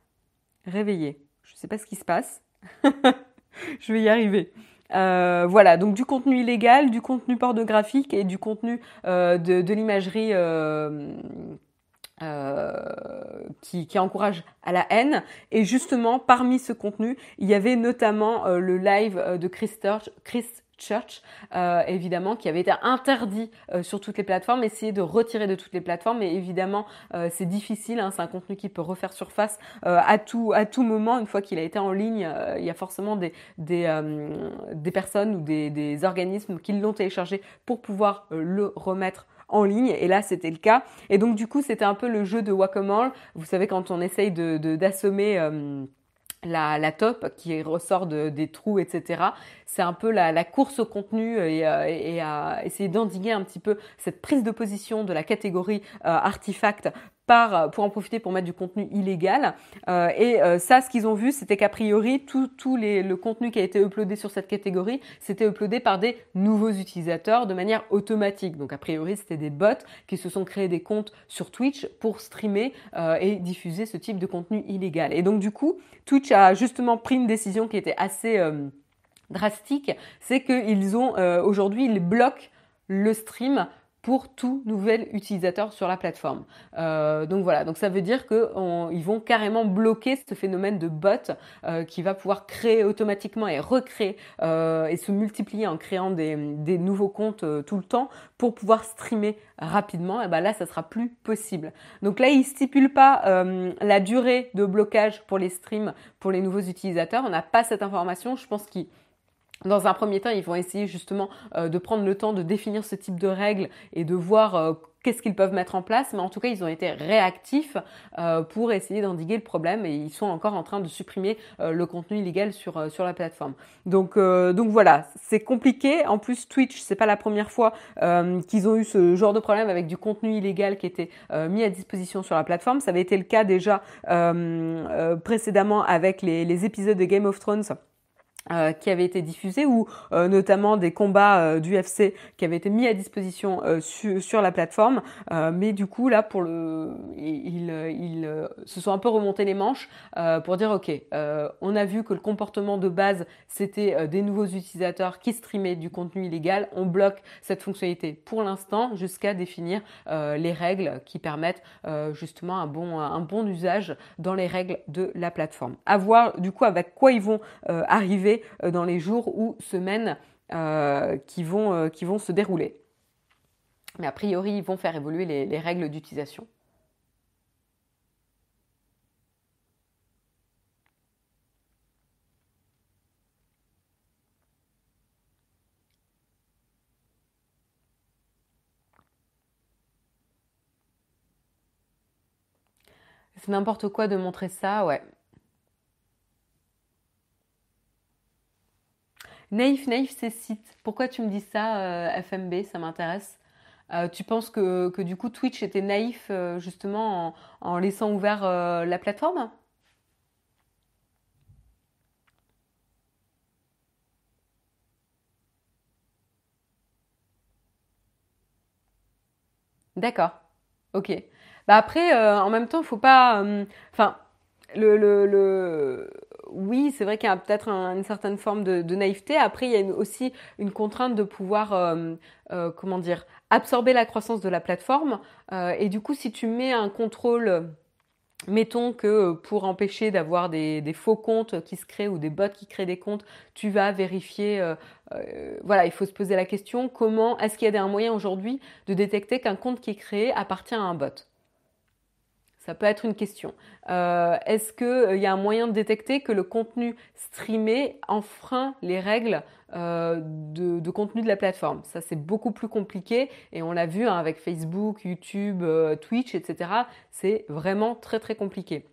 réveillée. Je ne sais pas ce qui se passe. <laughs> je vais y arriver. Euh, voilà, donc du contenu illégal, du contenu pornographique et du contenu euh, de, l'imagerie euh, qui, encourage à la haine. Et justement, parmi ce contenu, il y avait notamment le live de Chris, Chris Church, euh, évidemment, qui avait été interdit euh, sur toutes les plateformes, essayer de retirer de toutes les plateformes, mais évidemment, euh, c'est difficile, hein, c'est un contenu qui peut refaire surface à, tout, à tout moment, une fois qu'il a été en ligne, il y a forcément des, des, des personnes ou des, des organismes qui l'ont téléchargé pour pouvoir le remettre en ligne. Et là c'était le cas. Et donc du coup c'était un peu le jeu de whack-a-mole vous savez quand on essaye de d'assommer la, la, top qui ressort de, des trous, etc. C'est un peu la, course au contenu et, euh, et à essayer d'endiguer un petit peu cette prise de position de la catégorie euh, artefact par, pour en profiter pour mettre du contenu illégal. Euh, et euh, ça, ce qu'ils ont vu, c'était qu'a priori, tout, le contenu qui a été uploadé sur cette catégorie, c'était uploadé par des nouveaux utilisateurs de manière automatique. Donc a priori, c'était des bots qui se sont créés des comptes sur Twitch pour streamer euh, et diffuser ce type de contenu illégal. Et donc du coup, Twitch a justement pris une décision qui était assez drastique, c'est qu'ils ont aujourd'hui, ils bloquent le stream pour tout nouvel utilisateur sur la plateforme. Euh, donc voilà, donc ça veut dire qu'ils vont carrément bloquer ce phénomène de bot euh, qui va pouvoir créer automatiquement et recréer euh, et se multiplier en créant des, des nouveaux comptes tout le temps pour pouvoir streamer rapidement. Et ben là, ça sera plus possible. Donc là, ils stipulent pas la durée de blocage pour les streams pour les nouveaux utilisateurs. On n'a pas cette information. Je pense qu'ils dans un premier temps, ils vont essayer justement euh, de prendre le temps de définir ce type de règles et de voir euh, qu'est-ce qu'ils peuvent mettre en place. Mais en tout cas, ils ont été réactifs euh, pour essayer d'endiguer le problème et ils sont encore en train de supprimer le contenu illégal sur, sur la plateforme. Donc, donc voilà, c'est compliqué. En plus, Twitch, c'est pas la première fois qu'ils ont eu ce genre de problème avec du contenu illégal qui était mis à disposition sur la plateforme. Ça avait été le cas déjà précédemment avec les, les épisodes de Game of Thrones. Euh, qui avait été diffusé ou euh, notamment des combats euh, du UFC qui avaient été mis à disposition sur la plateforme. Mais du coup là pour le ils, ils se sont un peu remontés les manches pour dire ok on a vu que le comportement de base c'était des nouveaux utilisateurs qui streamaient du contenu illégal. On bloque cette fonctionnalité pour l'instant jusqu'à définir les règles qui permettent justement un bon un bon usage dans les règles de la plateforme. À voir du coup avec quoi ils vont arriver euh, dans les jours ou semaines euh, qui, vont, euh, qui vont se dérouler. Mais a priori, ils vont faire évoluer les, règles d'utilisation. C'est n'importe quoi de montrer ça, ouais. Naïf, naïf, c'est site. Pourquoi tu me dis ça, euh, FMB Ça m'intéresse. Euh, tu penses que, du coup Twitch était naïf euh, justement en, laissant ouvert la plateforme? D'accord. Ok. Bah après, en même temps, il faut pas. Enfin, le, le, oui, c'est vrai qu'il y a peut-être une certaine forme de, naïveté. Après, il y a aussi une contrainte de pouvoir, euh, euh, comment dire, absorber la croissance de la plateforme. Euh, et du coup, si tu mets un contrôle, mettons que pour empêcher d'avoir des, faux comptes qui se créent ou des bots qui créent des comptes, tu vas vérifier. voilà, il faut se poser la question comment est-ce qu'il y a un moyen aujourd'hui de détecter qu'un compte qui est créé appartient à un bot? Ça peut être une question. Euh, est-ce qu'il euh, y a un moyen de détecter que le contenu streamé enfreint les règles euh, de, contenu de la plateforme? Ça, c'est beaucoup plus compliqué et on l'a vu hein, avec Facebook, YouTube, Twitch, etc. C'est vraiment très très compliqué.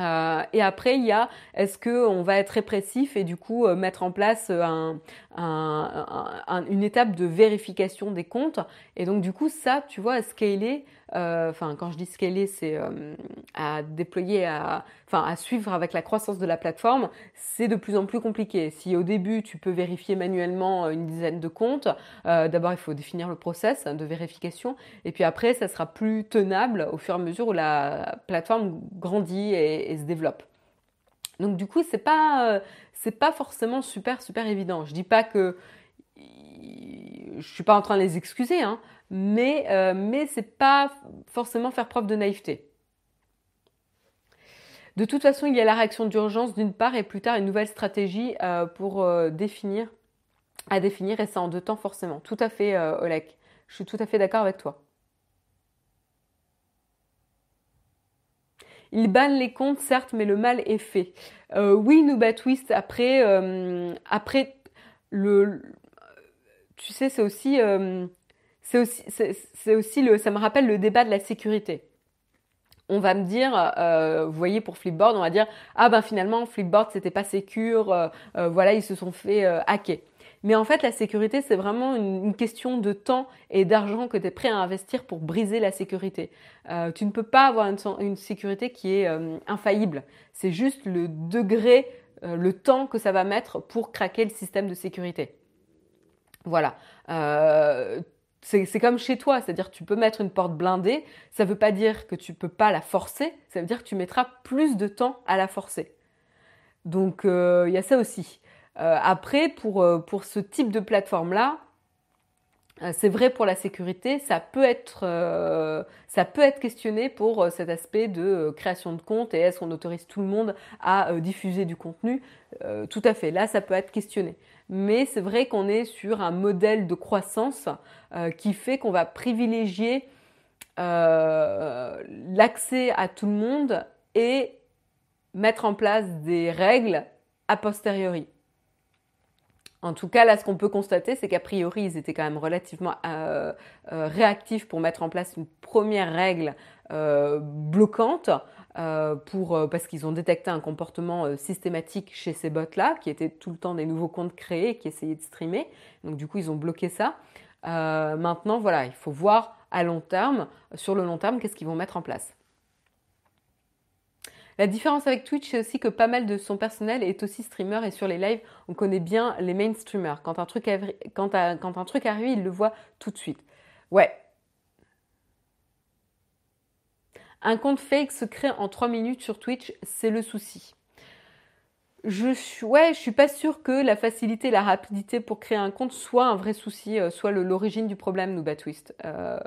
et après, il y a est-ce qu'on va être répressif et du coup mettre en place un, une étape de vérification des comptes? Et donc du coup, ça, tu vois, à scaler, enfin quand je dis scaler, c'est euh, à déployer, à, à suivre avec la croissance de la plateforme, c'est de plus en plus compliqué. Si au début tu peux vérifier manuellement une dizaine de comptes, euh, d'abord il faut définir le process de vérification, et puis après ça sera plus tenable au fur et à mesure où la plateforme grandit et, et se développe. Donc du coup, c'est pas c'est pas forcément super super évident. Je dis pas que je suis pas en train de les excuser, hein, mais, mais c'est pas forcément faire preuve de naïveté. De toute façon, il y a la réaction d'urgence d'une part et plus tard une nouvelle stratégie pour définir, à définir et ça en deux temps forcément. Tout à fait, Olek. Je suis tout à fait d'accord avec toi. Il banne les comptes, certes, mais le mal est fait. Euh, oui, Nuba Twist, après, euh, après le, tu sais, c'est aussi, euh, c'est aussi, le, ça me rappelle le débat de la sécurité. On va me dire, vous voyez, pour Flipboard, on va dire, ah ben finalement, Flipboard, c'était pas sécure, voilà, ils se sont fait hacker. Mais en fait, la sécurité, c'est vraiment une, question de temps et d'argent que tu es prêt à investir pour briser la sécurité. Euh, tu ne peux pas avoir une, sécurité qui est euh, infaillible. C'est juste le degré, euh, le temps que ça va mettre pour craquer le système de sécurité. Voilà. C'est comme chez toi, c'est-à-dire tu peux mettre une porte blindée, ça ne veut pas dire que tu ne peux pas la forcer, ça veut dire que tu mettras plus de temps à la forcer. Donc il y a ça aussi. Euh, après, pour, euh, pour ce type de plateforme-là, euh, c'est vrai pour la sécurité, ça peut être, ça peut être questionné pour cet aspect de création de compte et est-ce qu'on autorise tout le monde à diffuser du contenu Tout à fait, là ça peut être questionné. Mais c'est vrai qu'on est sur un modèle de croissance qui fait qu'on va privilégier l'accès à tout le monde et mettre en place des règles a posteriori. En tout cas, là, ce qu'on peut constater, c'est qu'a priori, ils étaient quand même relativement euh, euh, réactifs pour mettre en place une première règle euh, bloquante. parce qu'ils ont détecté un comportement systématique chez ces bots-là, qui étaient tout le temps des nouveaux comptes créés, qui essayaient de streamer. Donc du coup, ils ont bloqué ça. maintenant, voilà, il faut voir à long terme, sur le long terme, qu'est-ce qu'ils vont mettre en place. La différence avec Twitch, c'est aussi que pas mal de son personnel est aussi streamer et sur les lives, on connaît bien les main streamers. Quand un truc, quand arrive, il le voit tout de suite. Ouais. Un compte fake se crée en 3 minutes sur Twitch, c'est le souci. Ouais, je suis pas sûre que la facilité, la rapidité pour créer un compte soit un vrai souci, euh, soit l'origine du problème, Nuba Twist. Euh,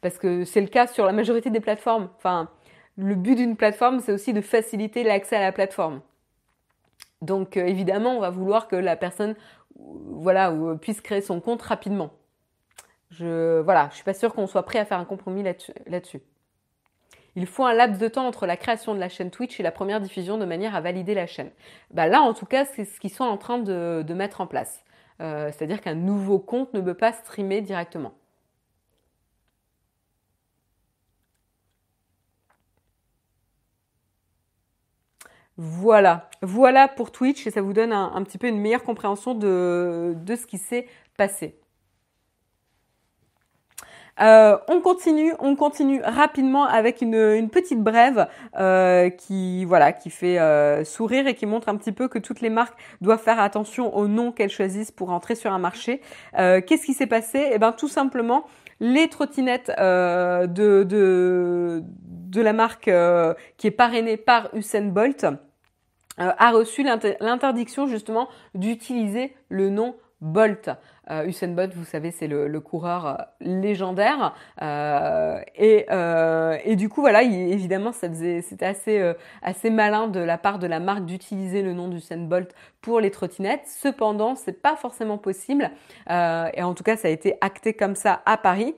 parce que c'est le cas sur la majorité des plateformes. Enfin, le but d'une plateforme, c'est aussi de faciliter l'accès à la plateforme. Donc euh, évidemment, on va vouloir que la personne voilà, puisse créer son compte rapidement. Je voilà, je suis pas sûre qu'on soit prêt à faire un compromis là-dessus. Il faut un laps de temps entre la création de la chaîne Twitch et la première diffusion de manière à valider la chaîne. Bah là, en tout cas, c'est ce qu'ils sont en train de, mettre en place. Euh, c'est-à-dire qu'un nouveau compte ne peut pas streamer directement. Voilà, voilà pour Twitch et ça vous donne un, petit peu une meilleure compréhension de, ce qui s'est passé. Euh, on continue, on continue rapidement avec une, petite brève euh, qui voilà qui fait euh, sourire et qui montre un petit peu que toutes les marques doivent faire attention au nom qu'elles choisissent pour entrer sur un marché. Qu'est-ce qui s'est passé? Eh ben tout simplement les trottinettes de, de, la marque qui est parrainée par Usain Bolt euh, a reçu l'interdiction justement d'utiliser le nom Bolt. Euh, Bolt, vous savez, c'est le, coureur euh, légendaire. et, du coup, voilà, évidemment, c'était assez, assez malin de la part de la marque d'utiliser le nom d'Usain Bolt pour les trottinettes. Cependant, c'est pas forcément possible. et en tout cas, ça a été acté comme ça à Paris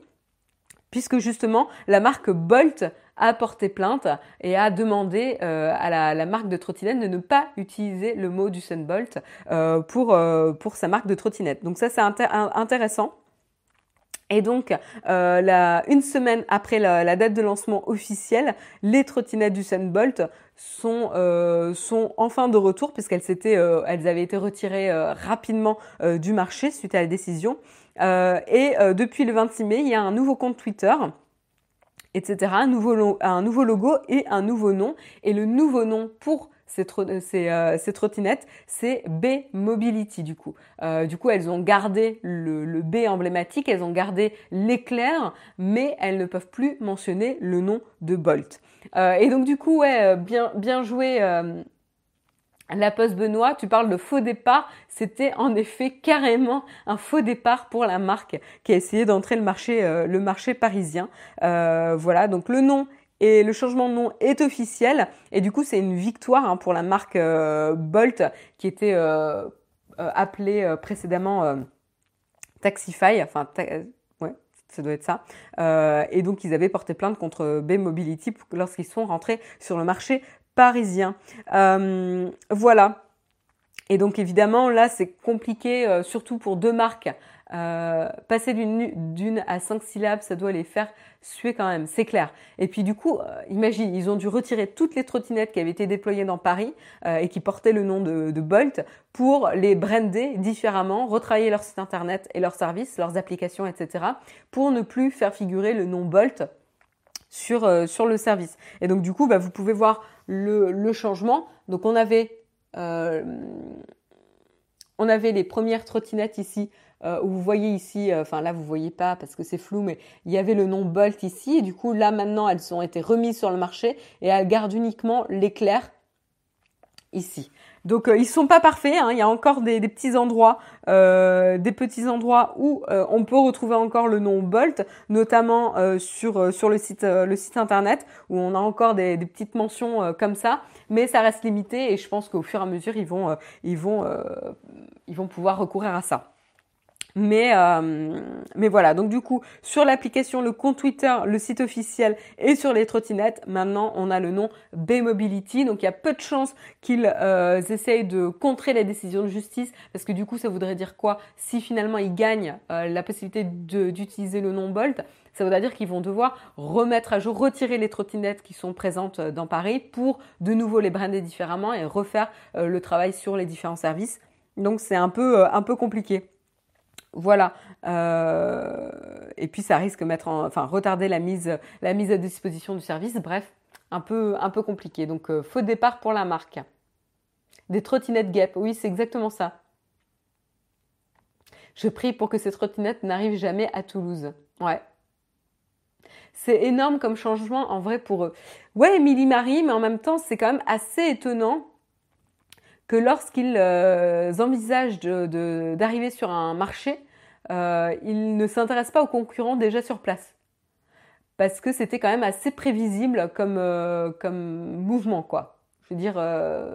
puisque justement la marque Bolt a porté plainte et a demandé euh, à la, marque de trottinette de ne pas utiliser le mot du Sunbolt euh, pour, euh, pour sa marque de trottinette. Donc ça c'est intéressant. Et donc, une semaine après la, date de lancement officielle, les trottinettes du Sunbolt sont, sont enfin de retour puisqu'elles elles avaient été retirées rapidement du marché suite à la décision. et depuis le 26 mai, il y a un nouveau compte Twitter etc. Un nouveau, logo et un nouveau nom. Et le nouveau nom pour ces, euh, trottinettes, c'est B Mobility du coup. Euh, du coup, elles ont gardé le, B emblématique, elles ont gardé l'éclair, mais elles ne peuvent plus mentionner le nom de Bolt. Euh, et donc du coup, ouais, bien joué la Poste Benoît, tu parles de faux départ. C'était en effet carrément un faux départ pour la marque qui a essayé d'entrer le marché, euh, le marché parisien. Euh, voilà, donc le nom et le changement de nom est officiel. Et du coup, c'est une victoire hein, pour la marque euh, Bolt qui était appelée précédemment Taxify. Enfin, ouais, ça doit être ça. et donc, ils avaient porté plainte contre B Mobility lorsqu'ils sont rentrés sur le marché parisien. Euh, voilà. Et donc évidemment, là, c'est compliqué, euh, surtout pour deux marques. Euh, passer d'une à cinq syllabes, ça doit les faire suer quand même, c'est clair. Et puis du coup, imagine, ils ont dû retirer toutes les trottinettes qui avaient été déployées dans Paris et qui portaient le nom de, Bolt pour les brander différemment, retravailler leur site internet et leurs services, leurs applications, etc. pour ne plus faire figurer le nom Bolt sur, sur le service. Et donc du coup, bah, vous pouvez voir le, changement. Donc on avait, euh, on avait les premières trottinettes ici euh, où vous voyez ici, euh, enfin là vous voyez pas parce que c'est flou, mais il y avait le nom Bolt ici. Et du coup là maintenant elles ont été remises sur le marché et elles gardent uniquement l'éclair ici. Donc euh, ils sont pas parfaits, hein. il y a encore des, petits endroits, euh, des petits endroits où euh, on peut retrouver encore le nom Bolt, notamment sur sur le site le site internet où on a encore des, des petites mentions comme ça, mais ça reste limité et je pense qu'au fur et à mesure ils vont ils vont ils vont pouvoir recourir à ça. Mais, euh, mais voilà, donc du coup, sur l'application, le compte Twitter, le site officiel et sur les trottinettes, maintenant on a le nom B-Mobility. Donc il y a peu de chances qu'ils euh, essayent de contrer la décision de justice parce que du coup, ça voudrait dire quoi? Si finalement ils gagnent euh, la possibilité d'utiliser le nom Bolt, ça voudrait dire qu'ils vont devoir remettre à jour, retirer les trottinettes qui sont présentes euh, dans Paris pour de nouveau les brander différemment et refaire le travail sur les différents services. Donc c'est un peu, un peu compliqué. Voilà. Euh, et puis ça risque de mettre en, enfin retarder la mise, la mise à disposition du service. Bref, un peu, compliqué. Donc euh, faux départ pour la marque. Des trottinettes Gap, oui, c'est exactement ça. Je prie pour que ces trottinettes n'arrivent jamais à Toulouse. Ouais. C'est énorme comme changement en vrai pour eux. Ouais, Émilie Marie, mais en même temps, c'est quand même assez étonnant que lorsqu'ils euh, envisagent d'arriver sur un marché, euh, il ne s'intéresse pas aux concurrents déjà sur place. Parce que c'était quand même assez prévisible comme, euh, mouvement, quoi. Je veux dire, euh,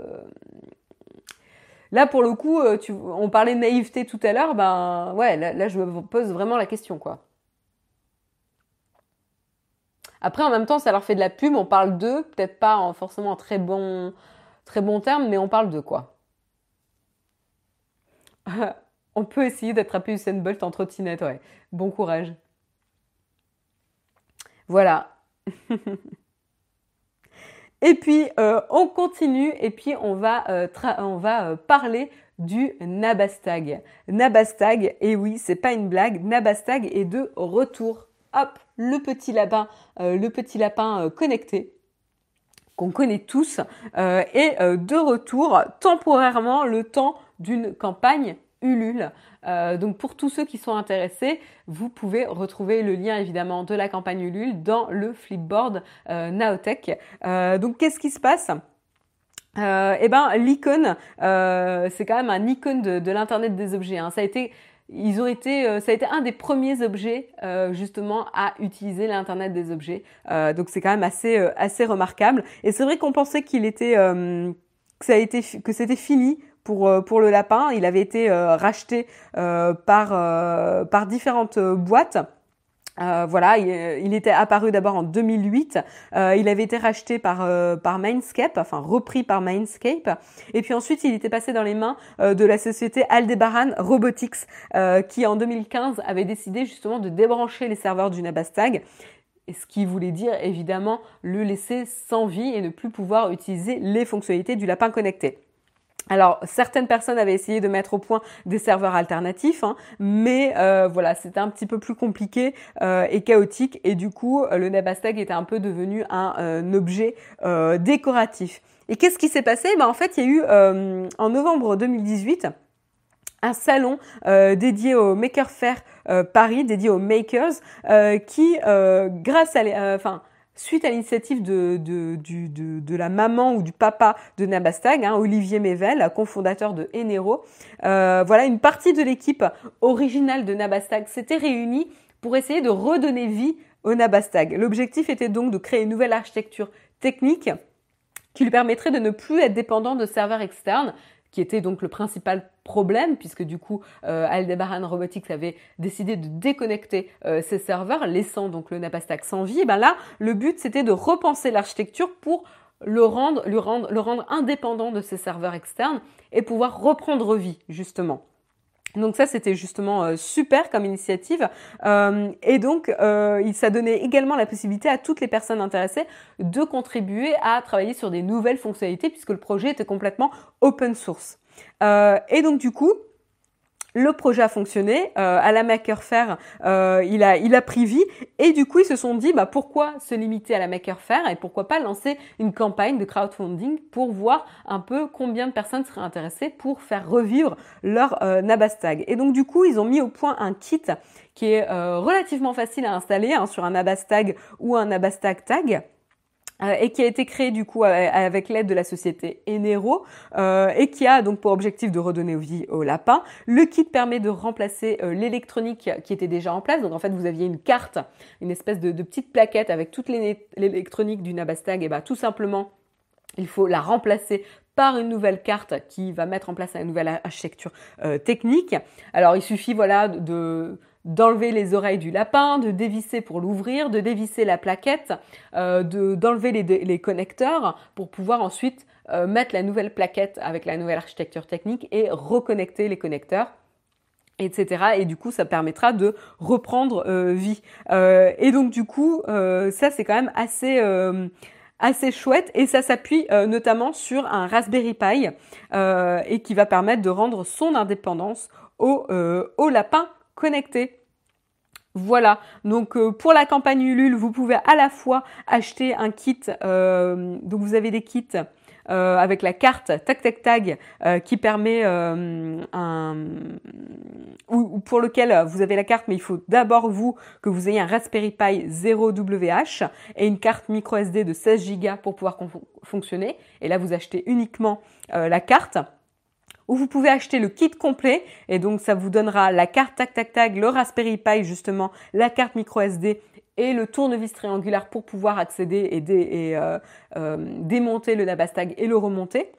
là pour le coup, on parlait de naïveté tout à l'heure, ben ouais, là, je me pose vraiment la question, quoi. Après, en même temps, ça leur fait de la pub, on parle d'eux, peut-être pas en forcément en très bon, très bon terme, mais on parle de quoi <laughs> On peut essayer d'attraper Usain Bolt en trottinette. Bon courage. Voilà. <laughs> et puis euh, on continue et puis on va, euh, euh, parler du Nabastag. Nabastag, et oui, c'est pas une blague, Nabastag est de retour. Hop, le petit lapin, le petit lapin connecté qu'on connaît tous, est de retour temporairement le temps d'une campagne Ulule. Euh, donc pour tous ceux qui sont intéressés, vous pouvez retrouver le lien évidemment de la campagne Ulule dans le flipboard euh, Naotech. Euh, donc qu'est-ce qui se passe? Eh ben l'icône, c'est quand même un icône de, l'internet des objets. Hein. Ça a été ils ont été, ça a été un des premiers objets justement à utiliser l'internet des objets. donc c'est quand même assez assez remarquable. Et c'est vrai qu'on pensait qu'il était que ça a été que c'était fini pour, euh, pour le lapin. Il avait été euh, racheté euh, par, par différentes boîtes. Euh, voilà, il, était apparu d'abord en 2008. Euh, il avait été racheté par par Mindscape, enfin repris par Mindscape. Et puis ensuite, il était passé dans les mains de la société Aldebaran Robotics, qui en 2015 avait décidé justement de débrancher les serveurs du Nabastag. Ce qui voulait dire évidemment le laisser sans vie et ne plus pouvoir utiliser les fonctionnalités du lapin connecté. Alors, certaines personnes avaient essayé de mettre au point des serveurs alternatifs, hein, mais euh, voilà, c'était un petit peu plus compliqué euh, et chaotique, et du coup, le Nabastag était un peu devenu un, objet euh, décoratif. Et qu'est-ce qui s'est passé? Ben, En fait, il y a eu en novembre 2018 un salon dédié au Maker Faire Paris, dédié aux makers, qui, grâce à, enfin, suite à l'initiative de, la maman ou du papa de Nabastag, hein, Olivier Mével, cofondateur de Enero, euh, voilà, une partie de l'équipe originale de Nabastag s'était réunie pour essayer de redonner vie au Nabastag. L'objectif était donc de créer une nouvelle architecture technique qui lui permettrait de ne plus être dépendant de serveurs externes qui était donc le principal problème, puisque du coup, euh, Aldebaran Robotics avait décidé de déconnecter euh, ses serveurs, laissant donc le Napastack sans vie. Ben là, le but, c'était de repenser l'architecture pour le rendre, rendre, le rendre indépendant de ses serveurs externes et pouvoir reprendre vie, justement. Donc ça, c'était justement euh, super comme initiative. Euh, et donc, euh, ça donnait également la possibilité à toutes les personnes intéressées de contribuer à travailler sur des nouvelles fonctionnalités puisque le projet était complètement open source. et donc, du coup, le projet a fonctionné, euh, Alain Maker Faire, il, a, pris vie et du coup ils se sont dit bah, pourquoi se limiter à la Maker Faire et pourquoi pas lancer une campagne de crowdfunding pour voir un peu combien de personnes seraient intéressées pour faire revivre leur euh, Nabastag. Et donc du coup ils ont mis au point un kit qui est euh, relativement facile à installer hein, sur un Nabastag ou un Nabastag Tag et qui a été créé du coup avec l'aide de la société Enero euh, et qui a donc pour objectif de redonner vie au lapin. Le kit permet de remplacer euh, l'électronique qui était déjà en place. Donc en fait vous aviez une carte, une espèce de, petite plaquette avec toute l'électronique du Nabastag et bah tout simplement il faut la remplacer par une nouvelle carte qui va mettre en place une nouvelle architecture technique. Alors il suffit voilà de d'enlever les oreilles du lapin, de dévisser pour l'ouvrir, de dévisser la plaquette, euh, d'enlever les, connecteurs pour pouvoir ensuite euh, mettre la nouvelle plaquette avec la nouvelle architecture technique et reconnecter les connecteurs etc. Et du coup, ça permettra de reprendre euh, vie. et donc, du coup, ça, c'est quand même assez assez chouette et ça s'appuie notamment sur un Raspberry Pi et qui va permettre de rendre son indépendance au, au lapin connecté. Voilà, donc euh, pour la campagne Ulule, vous pouvez à la fois acheter un kit, euh, donc vous avez des kits euh, avec la carte Tac Tac Tag qui permet un ou, pour lequel vous avez la carte, mais il faut d'abord vous que vous ayez un Raspberry Pi 0WH et une carte micro SD de 16 Go pour pouvoir fonctionner. Et là, vous achetez uniquement la carte où vous pouvez acheter le kit complet et donc ça vous donnera la carte tac tac tac, le Raspberry Pi justement, la carte micro SD et le tournevis triangulaire pour pouvoir accéder et, euh, euh, démonter le Nabastag et le remonter.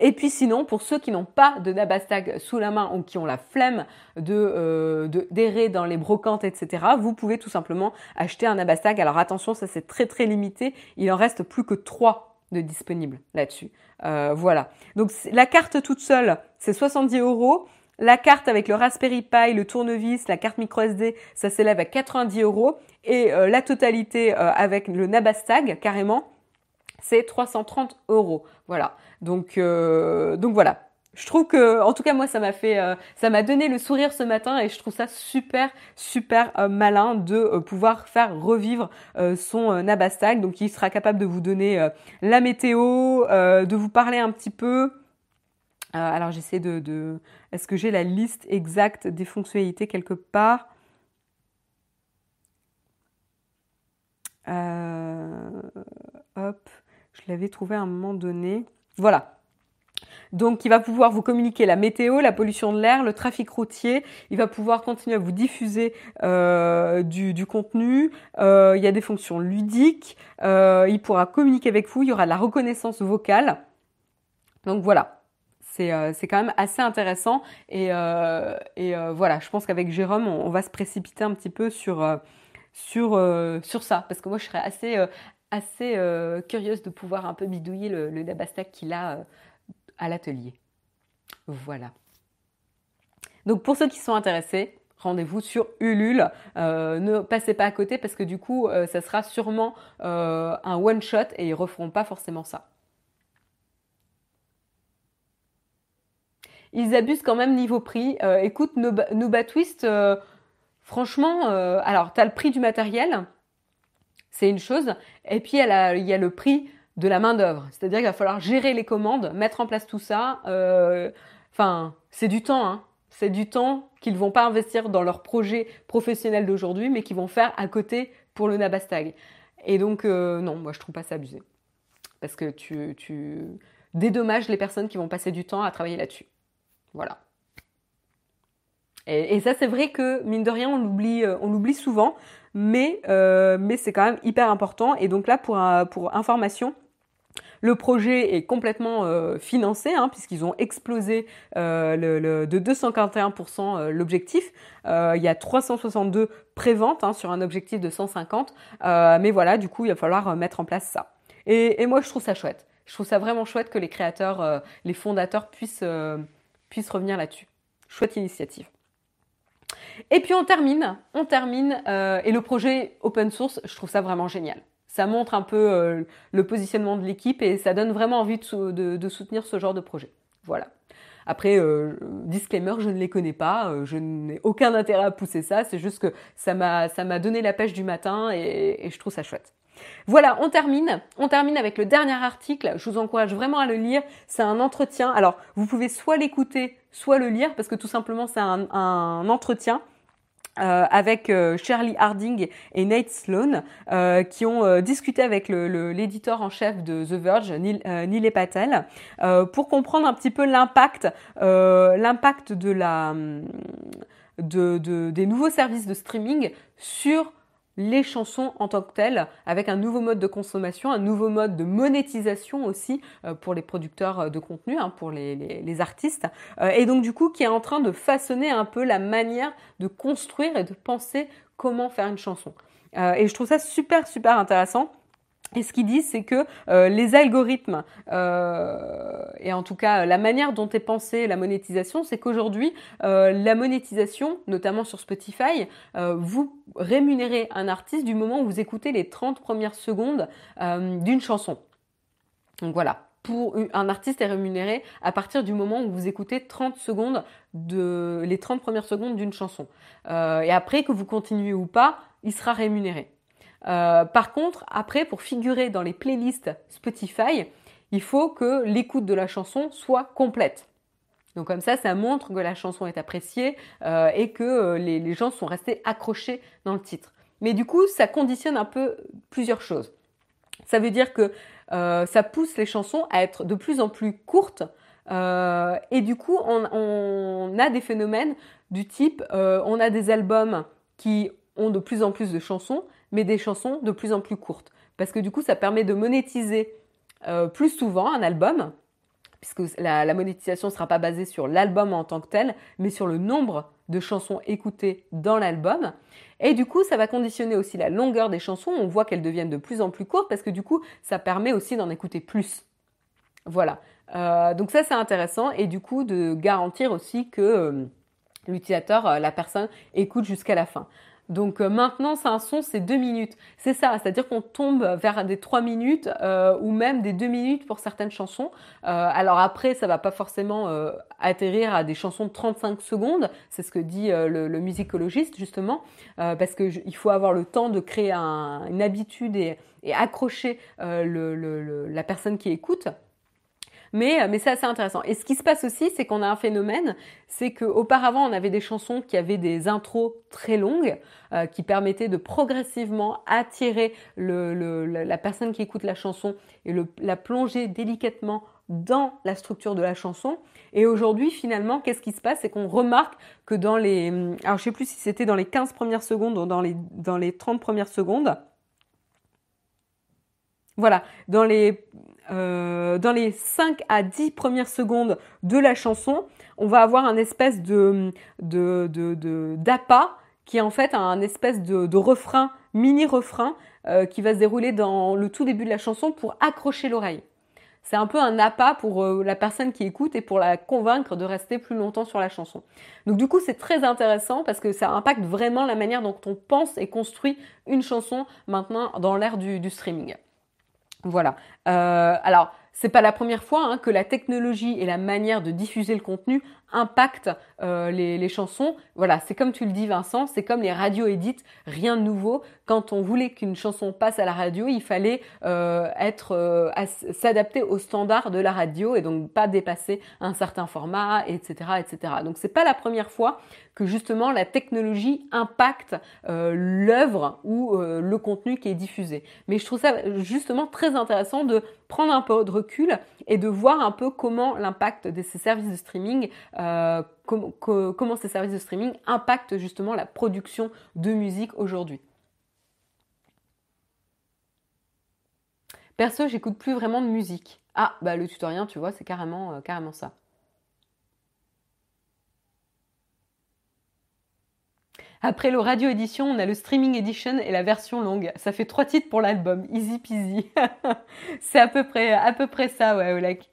Et puis sinon, pour ceux qui n'ont pas de Nabastag sous la main ou qui ont la flemme euh, d'errer dans les brocantes, etc., vous pouvez tout simplement acheter un Nabastag. Alors attention, ça c'est très très limité. Il en reste plus que trois de disponibles là-dessus. Euh, voilà. Donc la carte toute seule, c'est 70 euros. La carte avec le Raspberry Pi, le tournevis, la carte micro SD, ça s'élève à 90 euros. Et euh, la totalité euh, avec le Nabastag, carrément, c'est 330 euros. Voilà. Donc, donc voilà je trouve que, en tout cas, moi, ça m'a fait, euh, ça m'a donné le sourire ce matin et je trouve ça super, super euh, malin de euh, pouvoir faire revivre son Nabastag. Donc, il sera capable de vous donner la météo, de vous parler un petit peu. alors, j'essaie de, de... est-ce que j'ai la liste exacte des fonctionnalités quelque part? Hop, je l'avais trouvé à un moment donné. Voilà. Donc, il va pouvoir vous communiquer la météo, la pollution de l'air, le trafic routier. Il va pouvoir continuer à vous diffuser euh, du, contenu. Euh, il y a des fonctions ludiques. Euh, il pourra communiquer avec vous. Il y aura la reconnaissance vocale. Donc voilà. C'est quand même assez intéressant. Et, voilà, je pense qu'avec Jérôme, on, va se précipiter un petit peu sur, ça. Parce que moi, je serais assez, assez curieuse de pouvoir un peu bidouiller le, le Dabastack qu'il a à l'atelier. Voilà. Donc pour ceux qui sont intéressés, rendez-vous sur Ulule. Euh, ne passez pas à côté parce que du coup, euh, ça sera sûrement euh, un one-shot et ils referont pas forcément ça. Ils abusent quand même niveau prix. écoute, Nuba, Twist, franchement, alors tu as le prix du matériel, c'est une chose, et puis il y a le prix de la main-d'œuvre. C'est-à-dire qu'il va falloir gérer les commandes, mettre en place tout ça. Euh, enfin, c'est du temps, hein. C'est du temps qu'ils ne vont pas investir dans leur projet professionnel d'aujourd'hui, mais qu'ils vont faire à côté pour le Nabastag. Et donc, non, moi je trouve pas ça abusé. Parce que tu, dédommages les personnes qui vont passer du temps à travailler là-dessus. Voilà. Et, ça, c'est vrai que, mine de rien, on l'oublie, l'oublie souvent, mais, mais c'est quand même hyper important. Et donc là, pour information, le projet est complètement euh, financé hein, puisqu'ils ont explosé euh, de 241% euh, l'objectif. il y a 362 préventes hein, sur un objectif de 150. mais voilà, du coup, il va falloir mettre en place ça. Et, moi, je trouve ça chouette. Je trouve ça vraiment chouette que les créateurs, les fondateurs puissent, puissent revenir là-dessus. Chouette initiative. Et puis on termine, on termine, et le projet open source, je trouve ça vraiment génial ça montre un peu euh, le positionnement de l'équipe et ça donne vraiment envie de, soutenir ce genre de projet. Voilà. Après, euh, disclaimer, je ne les connais pas, euh, je n'ai aucun intérêt à pousser ça, c'est juste que ça m'a, ça m'a donné la pêche du matin et, et je trouve ça chouette. Voilà, on termine. On termine avec le dernier article. Je vous encourage vraiment à le lire. C'est un entretien. Alors, vous pouvez soit l'écouter, soit le lire, parce que tout simplement, c'est un, un entretien euh, avec euh, Shirley Harding et Nate Sloan, euh, qui ont discuté avec l'éditeur en chef de The Verge, Neil, Neil Patel, pour comprendre un petit peu l'impact, l'impact de la, de, de, des nouveaux services de streaming sur les chansons en tant que telles, avec un nouveau mode de consommation, un nouveau mode de monétisation aussi euh, pour les producteurs euh, de contenu, hein, pour les, artistes, euh, et donc du coup qui est en train de façonner un peu la manière de construire et de penser comment faire une chanson. et je trouve ça super super intéressant. Et ce qu'ils disent, c'est que euh, les algorithmes, euh, et en tout cas la manière dont est pensée la monétisation, c'est qu'aujourd'hui, euh, la monétisation, notamment sur Spotify, vous rémunérez un artiste du moment où vous écoutez les 30 premières secondes d'une chanson. Donc voilà, pour un artiste est rémunéré à partir du moment où vous écoutez 30 secondes de les 30 premières secondes d'une chanson. et après que vous continuez ou pas, il sera rémunéré. Euh, par contre, après, pour figurer dans les playlists Spotify, il faut que l'écoute de la chanson soit complète. Donc comme ça, ça montre que la chanson est appréciée euh, et que euh, les, gens sont restés accrochés dans le titre. Mais du coup, ça conditionne un peu plusieurs choses. Ça veut dire que ça pousse les chansons à être de plus en plus courtes et du coup, on, on, a des phénomènes du type, on a des albums qui ont de plus en plus de chansons, mais des chansons de plus en plus courtes. Parce que du coup, ça permet de monétiser euh, plus souvent un album, puisque la, monétisation ne sera pas basée sur l'album en tant que tel, mais sur le nombre de chansons écoutées dans l'album. Et du coup, ça va conditionner aussi la longueur des chansons. On voit qu'elles deviennent de plus en plus courtes parce que du coup, ça permet aussi d'en écouter plus. Voilà. Euh, donc ça, c'est intéressant et du coup de garantir aussi que euh, l'utilisateur, la personne, écoute jusqu'à la fin. Donc euh, maintenant, c'est un son, c'est deux minutes. C'est ça, c'est-à-dire qu'on tombe vers des trois minutes euh, ou même des deux minutes pour certaines chansons. Euh, alors après, ça va pas forcément atterrir à des chansons de 35 secondes. C'est ce que dit le, musicologiste justement, parce qu'il faut avoir le temps de créer une habitude et, accrocher la personne qui écoute. Mais, euh, mais c'est assez intéressant. Et ce qui se passe aussi, c'est qu'on a un phénomène, c'est qu'auparavant, on avait des chansons qui avaient des intros très longues, euh, qui permettaient de progressivement attirer la personne qui écoute la chanson et la plonger délicatement dans la structure de la chanson. Et aujourd'hui, finalement, qu'est-ce qui se passe? C'est qu'on remarque que dans les... Alors, je sais plus si c'était dans les 15 premières secondes ou dans les, dans les 30 premières secondes. Voilà, dans les euh, dans les 5 à 10 premières secondes de la chanson, on va avoir un espèce de d'appât qui est en fait un espèce de, refrain, mini refrain euh, qui va se dérouler dans le tout début de la chanson pour accrocher l'oreille. C'est un peu un appât pour euh, la personne qui écoute et pour la convaincre de rester plus longtemps sur la chanson. Donc du coup, c'est très intéressant parce que ça impacte vraiment la manière dont on pense et construit une chanson maintenant dans l'ère du streaming. Voilà. Euh, alors, c'est pas la première fois hein, que la technologie et la manière de diffuser le contenu impactent euh, les, chansons. Voilà, c'est comme tu le dis Vincent, c'est comme les radios édites, rien de nouveau. Quand on voulait qu'une chanson passe à la radio, il fallait euh, être euh, s'adapter aux standards de la radio et donc pas dépasser un certain format, etc., etc. Donc c'est pas la première fois que justement la technologie impacte l'œuvre ou le contenu qui est diffusé. Mais je trouve ça justement très intéressant de prendre un peu de recul et de voir un peu comment l'impact de ces services de streaming euh, comment ces services de streaming impactent justement la production de musique aujourd'hui. Perso, j'écoute plus vraiment de musique. Ah, bah le tutoriel, tu vois, c'est carrément, euh, carrément ça. Après le radio édition, on a le streaming edition et la version longue. Ça fait trois titres pour l'album. Easy peasy. <laughs> c'est à peu près, à peu près ça, ouais, Olek.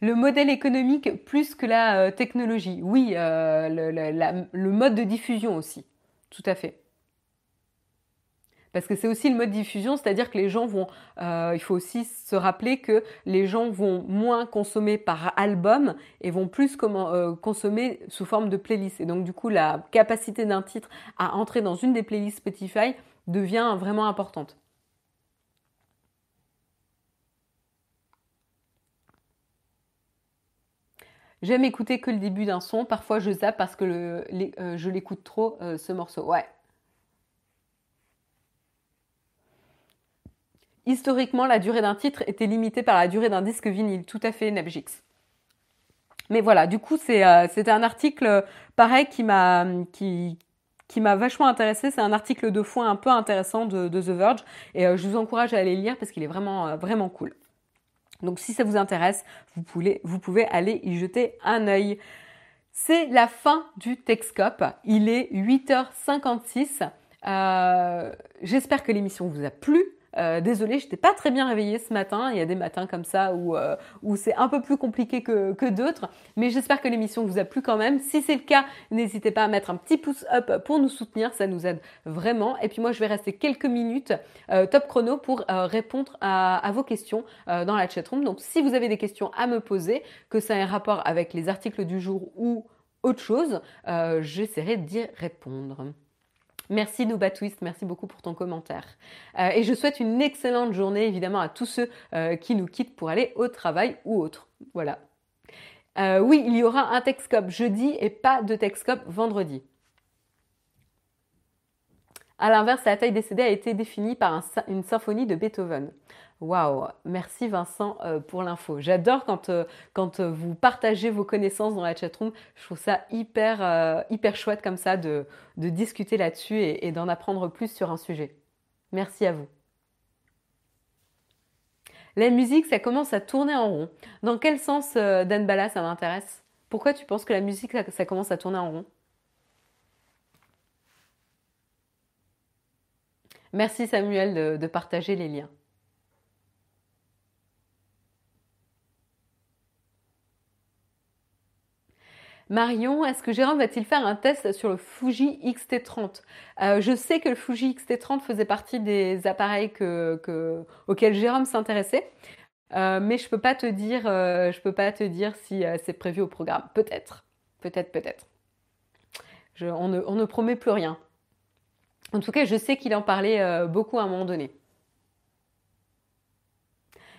Le modèle économique plus que la euh, technologie. Oui, euh, le, mode de diffusion aussi. Tout à fait. Parce que c'est aussi le mode de diffusion, c'est-à-dire que les gens vont, euh, il faut aussi se rappeler que les gens vont moins consommer par album et vont plus consommer sous forme de playlist. Et donc du coup, la capacité d'un titre à entrer dans une des playlists Spotify devient vraiment importante. J'aime écouter que le début d'un son. Parfois, je zappe parce que euh, je l'écoute trop, euh, ce morceau. Ouais. Historiquement, la durée d'un titre était limitée par la durée d'un disque vinyle. Tout à fait, Nebjix. Mais voilà, du coup, euh, c'était un article pareil qui m'a vachement intéressé. C'est un article de fond un peu intéressant de, The Verge et je vous encourage à aller lire parce qu'il est vraiment vraiment cool. Donc si ça vous intéresse, vous pouvez, aller y jeter un œil. C'est la fin du Texcope. Il est 8h56. Euh, j'espère que l'émission vous a plu. Euh, désolée, j'étais pas très bien réveillée ce matin. Il y a des matins comme ça où, euh, c'est un peu plus compliqué que, d'autres. Mais j'espère que l'émission vous a plu quand même. Si c'est le cas, n'hésitez pas à mettre un petit pouce up pour nous soutenir. Ça nous aide vraiment. Et puis moi, je vais rester quelques minutes euh, top chrono pour répondre à, à, vos questions dans la chatroom. Donc si vous avez des questions à me poser, que ça ait un rapport avec les articles du jour ou autre chose, j'essaierai d'y répondre. Merci Nouba Twist, merci beaucoup pour ton commentaire. Euh, et je souhaite une excellente journée évidemment à tous ceux euh, qui nous quittent pour aller au travail ou autre. Voilà. Euh, oui, il y aura un Texcop jeudi et pas de Texcop vendredi. A l'inverse, la taille des CD a été définie par une symphonie de Beethoven. Waouh, merci Vincent euh, pour l'info. J'adore quand, euh, euh, vous partagez vos connaissances dans la chatroom. Je trouve ça hyper, chouette comme ça de, discuter là-dessus et, et d'en apprendre plus sur un sujet. Merci à vous. La musique, ça commence à tourner en rond. Dans quel sens, Dan Bala, ça m'intéresse? Pourquoi tu penses que la musique, ça, commence à tourner en rond? Merci Samuel de partager les liens. Marion, est-ce que Jérôme va-t-il faire un test sur le Fuji X-T30 euh, Je sais que le Fuji X-T30 faisait partie des appareils auxquels Jérôme s'intéressait, euh, mais je dire, euh, peux pas te dire si c'est prévu au programme. Peut-être, peut-être, peut-être. On ne, ne, promet plus rien. En tout cas, je sais qu'il en parlait beaucoup à un moment donné.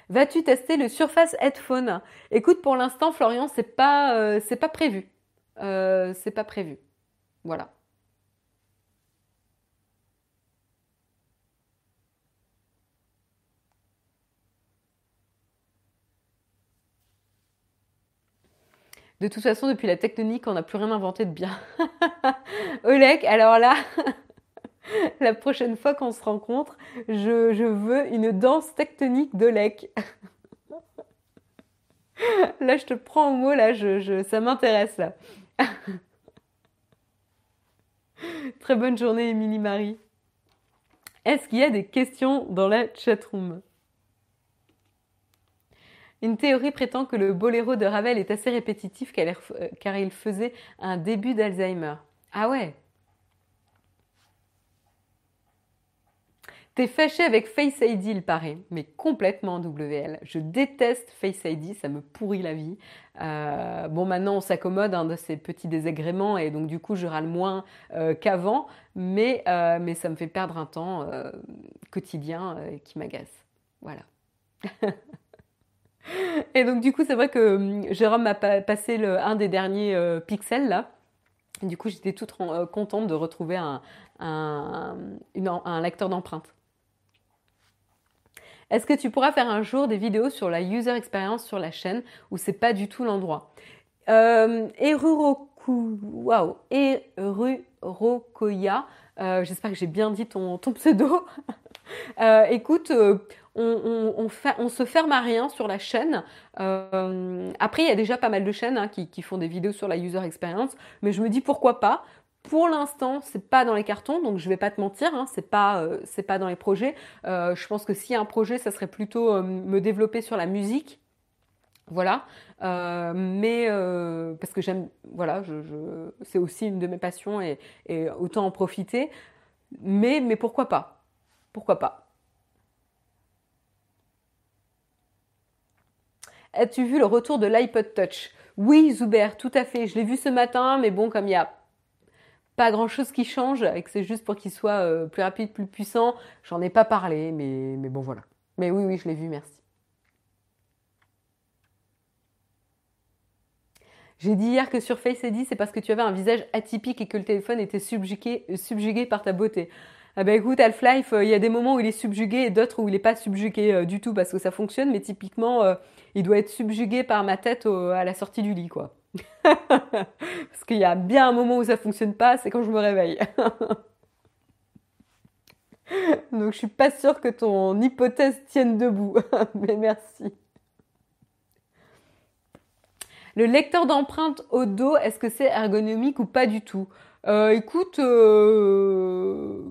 Vas-tu tester le Surface Headphone? Écoute, pour l'instant, Florian, c'est pas, pas prévu. Euh, c'est pas prévu. Voilà. De toute façon, depuis la tectonique, on n'a plus rien inventé de bien. <laughs> Olek, alors là, <laughs> la prochaine fois qu'on se rencontre, je, veux une danse tectonique d'Olek. <laughs> là, je te prends au mot, là, je, ça m'intéresse, là. Très bonne journée, Émilie Marie. Est-ce qu'il y a des questions dans la chatroom? Une théorie prétend que le boléro de Ravel est assez répétitif car il faisait un début d'Alzheimer. Ah ouais? Fâché avec Face ID, il paraît, mais complètement WL. Je déteste Face ID, ça me pourrit la vie. Euh, bon, maintenant on s'accommode hein, de ces petits désagréments et donc du coup je râle moins euh, qu'avant, mais, euh, mais ça me fait perdre un temps quotidien qui m'agace. Voilà. <laughs> et donc du coup c'est vrai que hum, Jérôme m'a passé le, un des derniers pixels là. du coup j'étais toute contente de retrouver un, un, un lecteur d'empreintes. Est-ce que tu pourras faire un jour des vidéos sur la user experience sur la chaîne ou c'est pas du tout l'endroit? Euh, Eruroku, wow, Erurokoya, euh, j'espère que j'ai bien dit ton, pseudo. <laughs> Euh, écoute, on, se ferme à rien sur la chaîne. après, il y a déjà pas mal de chaînes hein, qui, font des vidéos sur la user experience, mais je me dis pourquoi pas. Pour l'instant, c'est pas dans les cartons, donc je vais pas te mentir, hein, c'est pas euh, c'est pas dans les projets. Euh, je pense que a un projet, ça serait plutôt euh, me développer sur la musique, voilà. mais parce que j'aime, voilà, c'est aussi une de mes passions et, et, autant en profiter. Mais mais pourquoi pas? Pourquoi pas? As-tu vu le retour de l'iPod Touch? Oui, Zuber, tout à fait. Je l'ai vu ce matin, mais bon, comme il y a pas grand chose qui change et que c'est juste pour qu'il soit euh, plus rapide, plus puissant. J'en ai pas parlé, mais, bon voilà. Mais oui, oui, je l'ai vu, merci. J'ai dit hier que sur Face ID, c'est parce que tu avais un visage atypique et que le téléphone était subjugué, subjugué par ta beauté. Ah bah écoute, Half-Life, euh, il y a des moments où il est subjugué et d'autres où il n'est pas subjugué euh, du tout parce que ça fonctionne, mais typiquement, il doit être subjugué par ma tête à la sortie du lit, quoi. <laughs> Parce qu'il y a bien un moment où ça fonctionne pas, c'est quand je me réveille. <laughs> Donc je suis pas sûre que ton hypothèse tienne debout. <laughs> Mais merci. Le lecteur d'empreintes au dos, est-ce que c'est ergonomique ou pas du tout? Euh, Écoute, euh,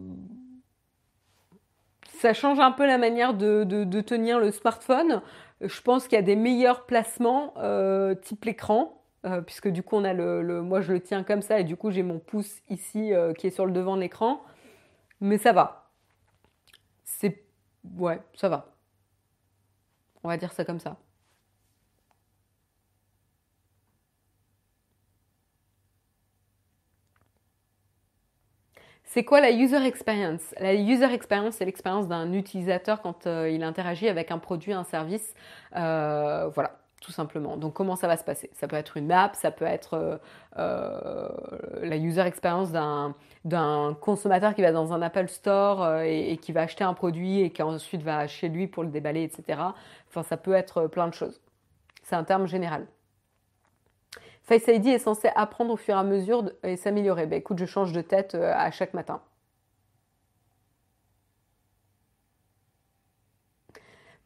ça change un peu la manière de, tenir le smartphone. Je pense qu'il y a des meilleurs placements euh, type l'écran. Euh, puisque du coup on a le, moi je le tiens comme ça et du coup j'ai mon pouce ici euh, qui est sur le devant de l'écran. Mais ça va. C'est ouais ça va. On va dire ça comme ça. C'est quoi la user experience? La user experience, c'est l'expérience d'un utilisateur quand euh, il interagit avec un produit, un service. voilà tout simplement. Donc comment ça va se passer? Ça peut être une map, ça peut être euh, euh, la user experience d'un consommateur qui va dans un Apple Store euh, et, qui va acheter un produit et qui ensuite va chez lui pour le déballer, etc. Enfin, ça peut être plein de choses. C'est un terme général. Face ID est censé apprendre au fur et à mesure et s'améliorer. Ben, écoute, je change de tête à chaque matin.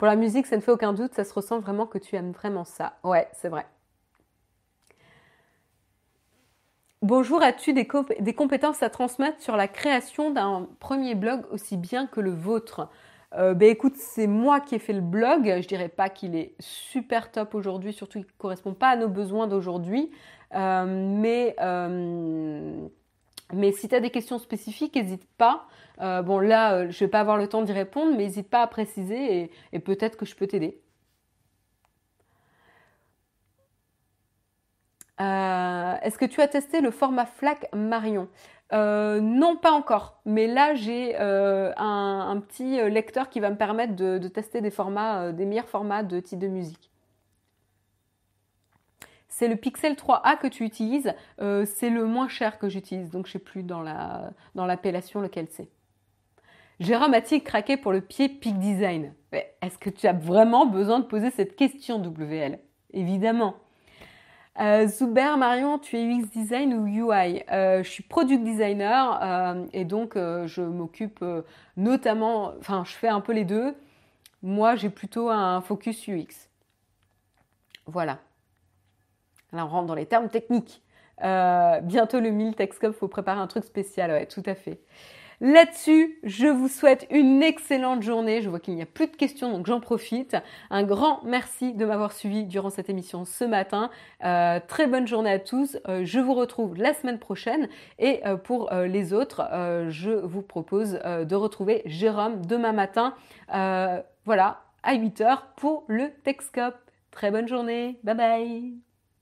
Pour la musique, ça ne fait aucun doute, ça se ressent vraiment que tu aimes vraiment ça. Ouais, c'est vrai. Bonjour, as-tu des, compétences à transmettre sur la création d'un premier blog aussi bien que le vôtre? Euh, ben écoute, c'est moi qui ai fait le blog. Je dirais pas qu'il est super top aujourd'hui, surtout qu'il ne correspond pas à nos besoins d'aujourd'hui. Euh, mais, euh, mais si tu as des questions spécifiques, n'hésite pas. Euh, bon, là, euh, je ne vais pas avoir le temps d'y répondre, mais n'hésite pas à préciser et, peut-être que je peux t'aider. Euh, est-ce que tu as testé le format FLAC Marion? Non, pas encore. Mais là, j'ai un, petit lecteur qui va me permettre de, de tester des formats, des meilleurs formats de type de musique. C'est le Pixel 3a que tu utilises. c'est le moins cher que j'utilise, donc je ne sais plus dans l'appellation lequel c'est. Jérôme a-t-il craqué pour le pied Peak Design? Est-ce que tu as vraiment besoin de poser cette question, WL Évidemment. Euh, Zuber, Marion, tu es UX design ou UI euh, Je suis product designer euh, et donc je m'occupe notamment, enfin je fais un peu les deux. Moi j'ai plutôt un focus UX. Voilà. Là on rentre dans les termes techniques. bientôt le 1000 Texcom, faut préparer un truc spécial, ouais, tout à fait. Là-dessus, je vous souhaite une excellente journée. Je vois qu'il n'y a plus de questions, donc j'en profite. Un grand merci de m'avoir suivi durant cette émission ce matin. Euh, très bonne journée à tous. Euh, je vous retrouve la semaine prochaine. Et euh, pour les autres, je vous propose de retrouver Jérôme demain matin. voilà, à 8h pour le Texcope. Très bonne journée. Bye bye.